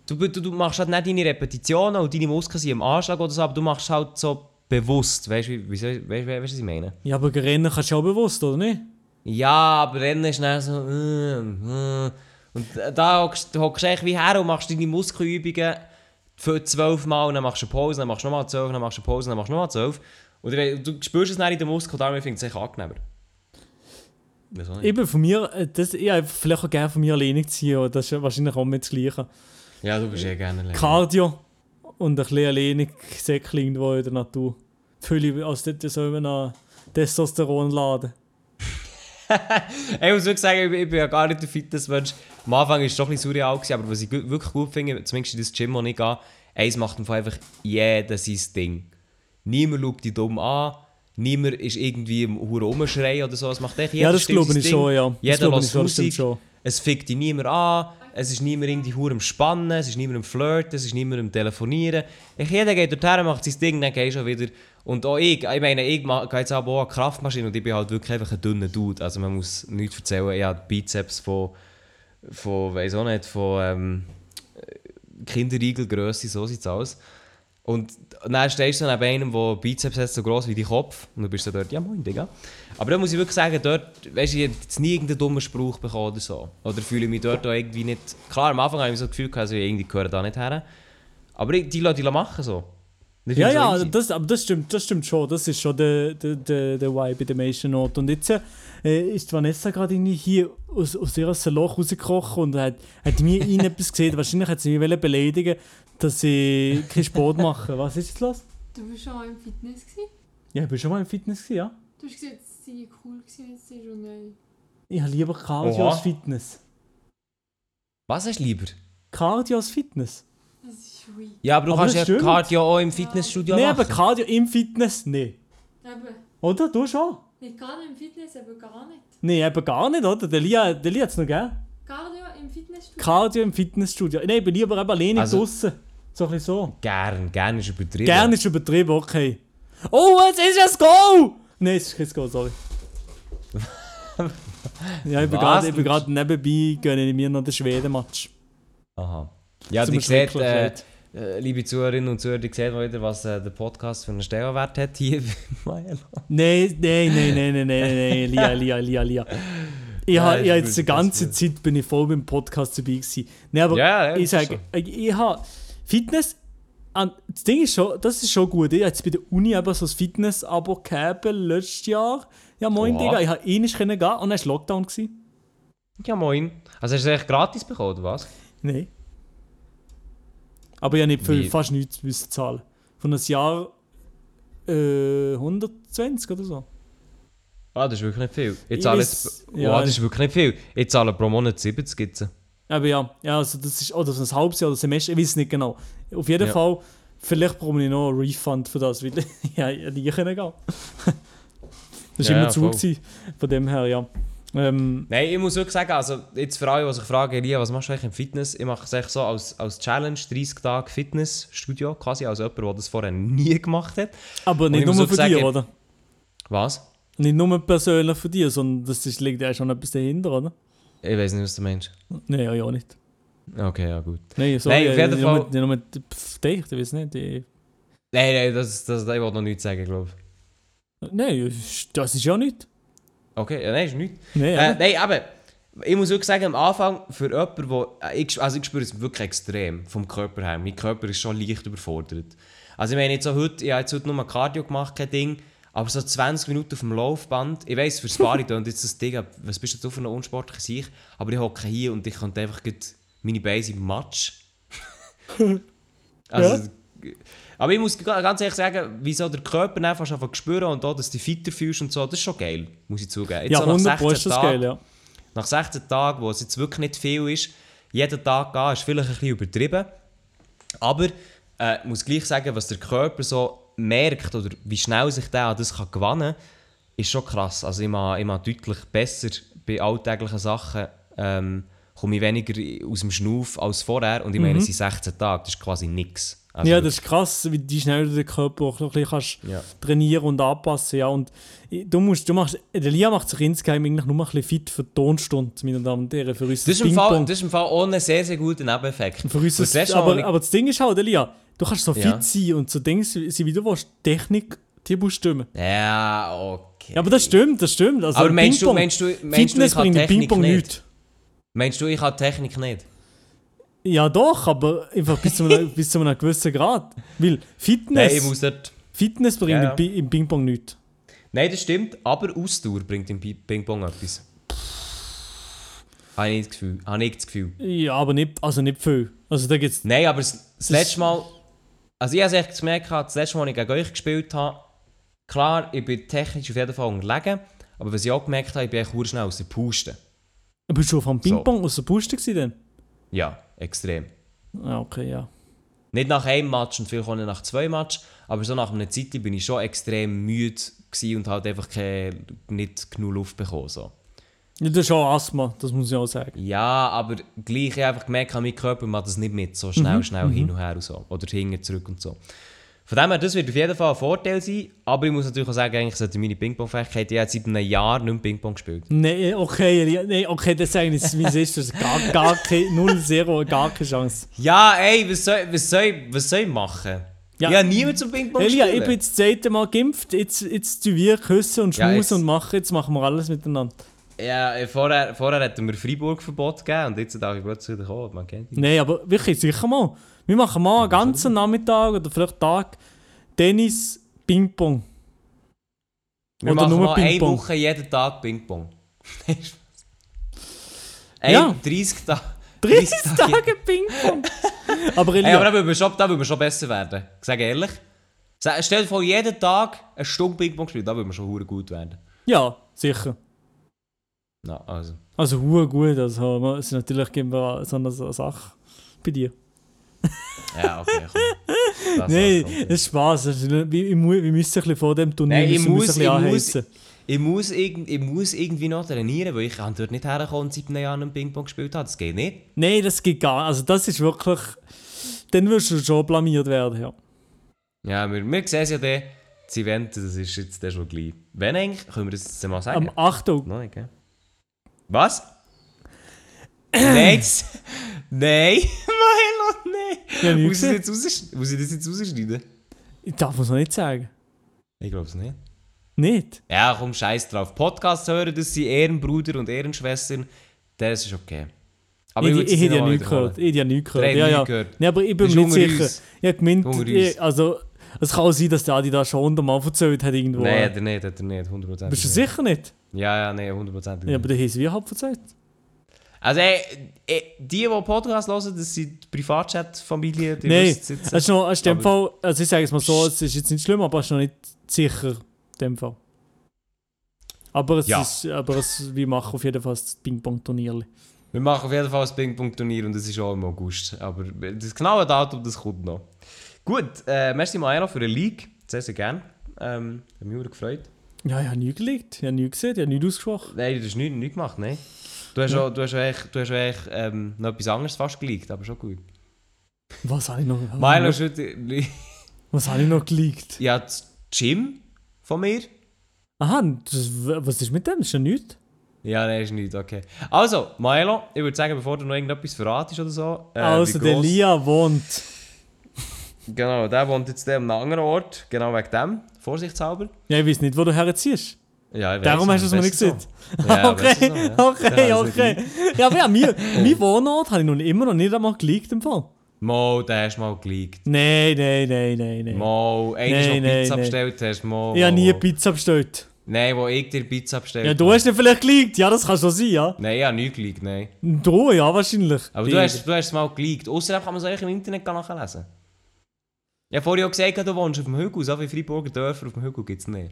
du, du, du machst halt nicht deine Repetitionen und deine Muskeln sind im Anschlag oder so, aber du machst halt so bewusst. Weißt du, weißt, weißt, weißt, was ich meine?
Ja, aber Rennen kannst du auch bewusst, oder nicht?
Ja, aber Rennen ist dann so. äh, äh. Und da hockst du echt wie her und machst deine Muskelübungen für zwölf Mal dann machst du eine Pause, dann machst du nochmal zwölf, dann machst du eine Pause, dann machst du nochmal zwölf. Und du, du spürst es dann in den Muskeln, darum finde ich es echt angenehmer. Nicht?
Eben von mir, äh, das, ich habe vielleicht auch gerne von mir alleine ziehen, das ist wahrscheinlich auch mit das Gleiche.
Ja, du bist eh gerne länger.
Cardio und ein bisschen alleine Säckchen irgendwo in der Natur. Fülle als dort so in einem Testosteron laden. [laughs]
Ich muss wirklich sagen, ich bin, ich bin ja gar nicht der Fitnessmensch. Am Anfang war es doch ein bisschen surreal, gewesen, aber was ich wirklich gut finde, zumindest in das Gym, wo ich gehe, eins macht einfach jeder sein Ding. Niemand schaut dich dumm an, niemand ist irgendwie im Hure rumschreien oder so. Es macht echt jeder
Ja, das glaube ich
Ding.
schon, ja.
Jeder lässt Musik.
schon.
Es fickt dich niemand an, es ist niemand irgendwie hure am Spannen, es ist niemand am Flirten, es ist niemand am Telefonieren. Ich, jeder geht dorthin, macht sein Ding, dann gehst du schon wieder. Und auch ich, ich meine, ich gehe jetzt aber auch an die Kraftmaschine und ich bin halt wirklich einfach ein dünner Dude. Also man muss nichts erzählen, ich habe Bizeps von, von weiß auch nicht, von ähm, Kinderriegelgrösse, so sieht es aus. Und dann stehst du neben einem, der Bizeps hat, so gross wie dein Kopf. Und du bist so dort, ja moin, Digga. Aber dann muss ich wirklich sagen, dort, weißt du, ich habe nie irgendeinen dummen Spruch bekommen oder so. Oder fühle ich mich dort auch irgendwie nicht... Klar, am Anfang habe ich so das Gefühl, also irgendwie gehören da nicht her. Aber die lassen die machen so. Ich
Ja, ja, das, aber das stimmt, das stimmt schon. Das ist schon der, der, der, der Vibe in der meisten Orten. Und jetzt äh, ist Vanessa gerade irgendwie hier aus, aus ihrem Salon rausgekrochen und hat, hat mir [laughs] ihnen etwas gesehen. Wahrscheinlich hat sie mich beleidigen, dass sie keinen Sport [laughs] machen. Was ist jetzt los?
Du bist schon mal im Fitness gewesen?
Ja, ich bin schon mal im Fitness, gewesen, ja.
Du hast gesagt, es sei cool gewesen, jetzt ist schon neu.
Ich habe lieber Cardio
Oha.
als Fitness.
Was hast du lieber?
Cardio als Fitness?
Ja, aber du
Aber
kannst ja
stimmt.
Cardio auch im Fitnessstudio
Nein,
machen.
aber Cardio im Fitness, nee.
Eben,
Oder? Du schon?
nicht gar nicht im Fitness, aber gar nicht.
Nee, eben gar nicht, oder? Der Lia, der Lia hat es noch gegeben.
Cardio im Fitnessstudio?
Cardio im Fitnessstudio. Nein, ich bin lieber eben alleine
Also-
draußen. So ein bisschen so.
Gern, gern ist übertrieben.
Gerne ist übertrieben, okay. Oh, jetzt ist es Go! Nein, es ist kein Go, sorry. [laughs] ja, ich bin gerade ich bin gerade nebenbei, gönne ich mir noch den Schweden-Match.
Aha. Ja, die
leid.
äh, liebe Zuhörerinnen und Zuhörer, die sehen wieder, was äh, der Podcast für einen Stellenwert hat hier [laughs] bei Maelo.
Nein, nein, nein, nein, nein, nein, nein, Lia, [laughs] Lia, Lia, Lia. Ich
Ja,
habe jetzt die
das
ganze
wird.
Zeit bin ich voll beim Podcast dabei gewesen. Nein, aber
Ja, ja,
ich
das
sage, ich, ich habe Fitness, an, das Ding ist schon, das ist schon gut. Ich habe jetzt bei der Uni eben so ein Fitness-Abo gehabt, letztes Jahr. Ja, moin,
Oha.
Digga, ich habe eh nicht gehen und dann war Lockdown. Gewesen.
Ja, moin. Also hast du es echt gratis bekommen, oder was?
Nein. Aber ich habe nicht für
Wie?
fast nichts müssen zahlen. Von einem Jahr äh, 120 oder so.
Ah, das ist wirklich nicht viel. Ich
Ich
zahle jetzt...
ja.
Ja, das ist wirklich nicht viel. Ich zahle pro Monat 70 jetzt.
Aber ja, ja also das ist oder so ein halbes Jahr oder Semester, ich weiß es nicht genau. Auf jeden
Ja.
Fall, vielleicht brauche ich noch einen Refund für das, weil ja, [laughs] ich hätte nie können gehen. [laughs] das war
Ja,
immer
ja,
zu von dem her, ja. Ähm,
Nein, ich muss wirklich sagen, also jetzt für alle, die sich fragen, Elia, was machst du eigentlich im Fitness? Ich mache es echt so als, als Challenge, 30 Tage Fitnessstudio, quasi als jemand, der das vorher nie gemacht hat.
aber nicht nur für
sagen-
dich, oder?
Was?
Nicht nur persönlich für dich, sondern das ist, liegt ja schon etwas dahinter, oder?
Ich weiß nicht, was du meinst.
Nein, ja, ja nicht.
Okay, ja gut.
Nein, sorry,
Nein, auf jeden Fall-
nicht nur pff, dich, ich weiß nicht. Ich,
Nein, nein, das, das, ich will noch nichts sagen, glaube ich.
nein, das ist ja nicht.
Okay, ja, nein, ist nichts.
Nein,
Äh,
ja.
nein, aber ich muss wirklich sagen, am Anfang für jemanden, wo äh, ich, also ich spüre es wirklich extrem vom Körper her. Mein Körper ist schon leicht überfordert. Also ich meine jetzt so heute, ich habe jetzt heute nur Cardio gemacht, kein Ding, aber so 20 Minuten auf dem Laufband, ich weiss, für Sparring [laughs] und jetzt das Ding, was bist du so für eine unsportliche Sicht, aber ich hocke hier und ich könnte einfach meine Beine im Matsch. [laughs] also, Aber ich muss ga- ganz ehrlich sagen, wie so der Körper einfach schon spüren und auch, dass du fitter fühlst und so, das ist schon geil, muss ich zugeben. Jetzt
ja,
so nach
100 Pro
16
ist das
Tagen-
geil, ja.
nach 16 Tagen, wo es jetzt wirklich nicht viel ist, jeden Tag gehen, ist vielleicht ein bisschen übertrieben. Aber äh, ich muss gleich sagen, was der Körper so merkt oder wie schnell sich der an das kann gewinnen kann, ist schon krass. Also ich mache, ich mache deutlich besser bei alltäglichen Sachen, ähm, komme ich weniger aus dem Schnauf als vorher. Und ich meine, es sind 16 Tage, das ist quasi nichts. Also,
ja, das ist krass, wie die schnell du den Körper auch ein bisschen kannst
Ja.
trainieren und anpassen. Ja. Und du musst, du machst, der Lia macht sich insgeheim eigentlich nur ein bisschen fit für die Tonstunde, meine Damen und Herren, für uns
das, ist im Fall, das ist im Fall ein sehr, sehr guter Nebeneffekt.
Für uns
das Mal,
aber, aber das Ding ist halt, Elia, du kannst so
Ja.
fit sein und so Dinge sein, wie du willst, Technik, die muss stimmen.
Ja, okay.
Ja, aber das stimmt, das stimmt. Also
Aber meinst du, meinst du, meinst du,
Fitness
ich kann Technik
Ping-Pong
nicht?
nichts.
Meinst du, ich habe Technik nicht?
Ja doch, aber einfach bis zu einem, [laughs] bis zu einem gewissen Grad. Weil
Nein,
Fitness,
ich muss dort...
Fitness bringt
Ja, ja.
im Pi- im Ping-Pong nichts.
Nein, das stimmt, aber Ausdauer bringt im Pi- Ping-Pong etwas. Habe ich nicht das Gefühl. Habe ich das Gefühl.
Ja, aber nicht, also nicht viel. Also da gibt's
Nein, aber das, das letzte Mal... Also ich habe es echt gemerkt, das letzte Mal, als ich gegen euch gespielt habe, klar, ich bin technisch auf jeden Fall unterlegen, aber was ich auch gemerkt habe, ich bin echt schnell aus der Puste.
Bist du vom Ping-Pong aus der Puste gewesen denn?
Ja, extrem.
Ah, okay, ja.
Nicht nach einem Match und vielleicht auch nicht nach zwei Matches, aber so nach einer Zeit bin ich schon extrem müde und halt einfach keine, nicht genug Luft bekommen. So.
ja. Du hast auch Asthma, das muss ich auch sagen.
Ja, aber gleich ich einfach gemerkt, mein Körper macht das nicht mit, so schnell, schnell hin und her und so. Oder hinten zurück und so. Von dem her, das wird auf jeden Fall ein Vorteil sein, aber ich muss natürlich auch sagen, eigentlich sollte meine Ping-Pong-Fähigkeit, ich habe seit einem Jahr nicht Ping-Pong gespielt.
Nee, okay, nee, okay, das sage ich nicht, wie ist. Das gar, gar keine, 0, 0, gar keine Chance.
Ja, ey, was soll, was soll, ich- was soll ich machen?
Ja.
Ich habe niemand zum Ping-Pong
Elia,
spielen.
ich bin jetzt das zweite Mal geimpft, jetzt, jetzt tun wir küssen und
Ja,
schmusen
jetzt-
und machen, jetzt machen wir alles miteinander.
Ja, äh, vorher, vorher hätten wir Freiburg-Verbot gegeben und jetzt darf ich plötzlich wieder kommen, man kennt ihn.
Nein, aber wirklich, sicher mal. Wir machen mal einen ganzen Nachmittag oder vielleicht Tag Tennis, Ping-Pong.
Wir
Oder
machen
nur
mal eine. Woche jeden Tag Ping-Pong. [laughs] Ey,
Ja.
30 Tage.
30 Tage Ping-Pong! [laughs] aber
Ey, aber da würden wir schon, würden wir schon besser werden. Ich sage ehrlich. Stell dir vor, jeden Tag eine Stunde Ping-Pong spielen, da würden wir schon gut werden.
ja, sicher.
Na, also.
Also hure gut, also es ist natürlich geben wir so eine, so eine Sache bei dir.
Ja, okay, komm. [laughs] Das
Nein, das ist Spaß. Wir, wir, müssen ein bisschen vor dem Turnier
Nein, ich
müssen
muss,
ein bisschen
ich, muss,
anheizen.
ich, muss ich muss irgendwie noch trainieren, weil ich kann dort nicht herkommen und seit einem Jahr nicht Ping-Pong gespielt habe. Das geht nicht.
Nein, das geht gar nicht. Also das ist wirklich... Dann wirst du schon blamiert werden, ja.
Ja, wir, wir sehen es ja dann. Das Event, das ist jetzt schon gleich. Wenn eigentlich, können wir das jetzt mal sagen?
Am 8. August.
Nein, gell? Was? nein, nein, [laughs] Milo, nein. Muss ich, jetzt raus, muss ich das jetzt rausschneiden?
Ich darf es noch nicht sagen.
Ich glaube es nicht.
Nicht?
Ja, komm, scheiß drauf. Podcasts hören, das sind Ehrenbrüder und Ehrenschwestern. Das ist okay. Aber
ich ich,
jetzt
hätte ja nichts gehört. Ich hätte ja nichts gehört. Ja, ja.
gehört.
Nee, aber ich bin mir nicht sicher.
uns.
Ich habe gemeint, ich, also... Es kann auch sein, dass der Adi da schon hundertmal erzählt hat irgendwo.
Nein, hat er nicht, hat er nicht, 100%.
Bist du sicher nicht?
Ja, ja, nein, 100%.
Ja, aber der hat es wie halb erzählt.
Also, ey, ey, die, die Podcast hören, das sind die Privatchat-Familie. die
Nein. Es ist noch, es ist dem Fall, also ich sage es mal so, es ist jetzt nicht schlimm, aber es ist noch nicht sicher, in dem Fall. Aber es
Ja.
ist, aber es, wir machen auf jeden Fall das Ping-Pong-Turnier.
Wir machen auf jeden Fall ein Ping-Pong-Turnier und es ist auch im August. Aber das genaue Datum, das kommt noch. Gut, äh, merci Maelo für den League. Sehr, sehr gerne. Ähm, hat mich sehr gefreut.
Ja, ich habe nie gelegt, ich habe nie gesehen, ich habe nie ausgesprochen.
Nein, du hast nichts, nichts gemacht, nein. Du hast,
Ja.
auch, du hast, echt, du hast echt, ähm, noch etwas anderes fast geleakt, aber schon gut.
Was habe ich noch?
Maelo ist heute...
Was habe ich noch gelegt?
Ja, das Gym von mir.
Aha, das, was ist mit dem? Ist ja nichts.
Ja, nein, ist nicht, okay. Also, Maelo, ich würde sagen, bevor du noch irgendetwas verratest oder so... äh,
also, der Lia wohnt.
Genau, der wohnt jetzt an einem anderen Ort, genau wegen dem, vorsichtshalber.
Ja, ich weiß nicht, wo du herziehst.
Ja, ich
Darum hast du es mir nicht gesagt. [laughs]
Ja,
okay,
so, ja.
okay,
Ja, also
okay. Ja, aber ja, mir, [laughs] mein Wohnort habe ich noch immer noch nicht einmal gelegt im Fall.
Mo, den hast du mal geleakt.
Nein, nein, nein, nein, nein.
Mo, einmal, du
nein,
Pizza
nein.
bestellt hast, Mo.
Ich habe nie. Pizza bestellt.
Nein, wo ich dir Pizza bestellt
Ja, du hast ihn vielleicht gelegt. Ja, das kann schon sein, ja.
Nein, ich habe nichts geleakt, nein.
Du, ja, wahrscheinlich.
Aber du hast, du hast es mal geleakt. Außerdem kann man es eigentlich im Internet nachlesen. Habe vorhin auch gesagt, du wohnst auf dem Hügel. So viele Freiburger Dörfer auf dem Hügel gibt es nicht.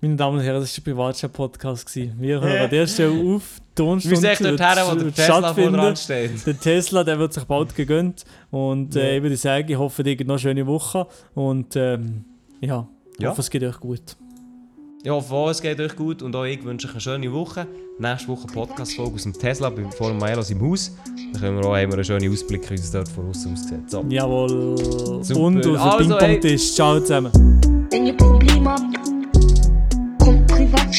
Meine Damen und Herren, das war der Privatchat-Podcast. Wir hören an der Stelle auf. Die
Wir sind echt dort her, wo der Tesla vor
stattfinden.
dran steht.
Der Tesla, der wird sich bald gegönnt. Und äh,
Ja.
ich würde sagen, ich hoffe, dir geht noch eine schöne Woche. Und ähm, ja, ich
Ja.
hoffe, es geht euch gut.
Ich hoffe, es geht euch gut und auch ich wünsche euch eine schöne Woche. Nächste Woche Podcast-Folge aus dem Tesla bei Forum Maelos im Haus. Dann können wir auch haben wir einen schönen Ausblick, wie es dort von außen aussieht. So.
Jawohl.
Super.
Und auf den
also,
Ping-Pong-Tisch. Ciao zusammen.
Wenn ihr Probleme habt, kommt privat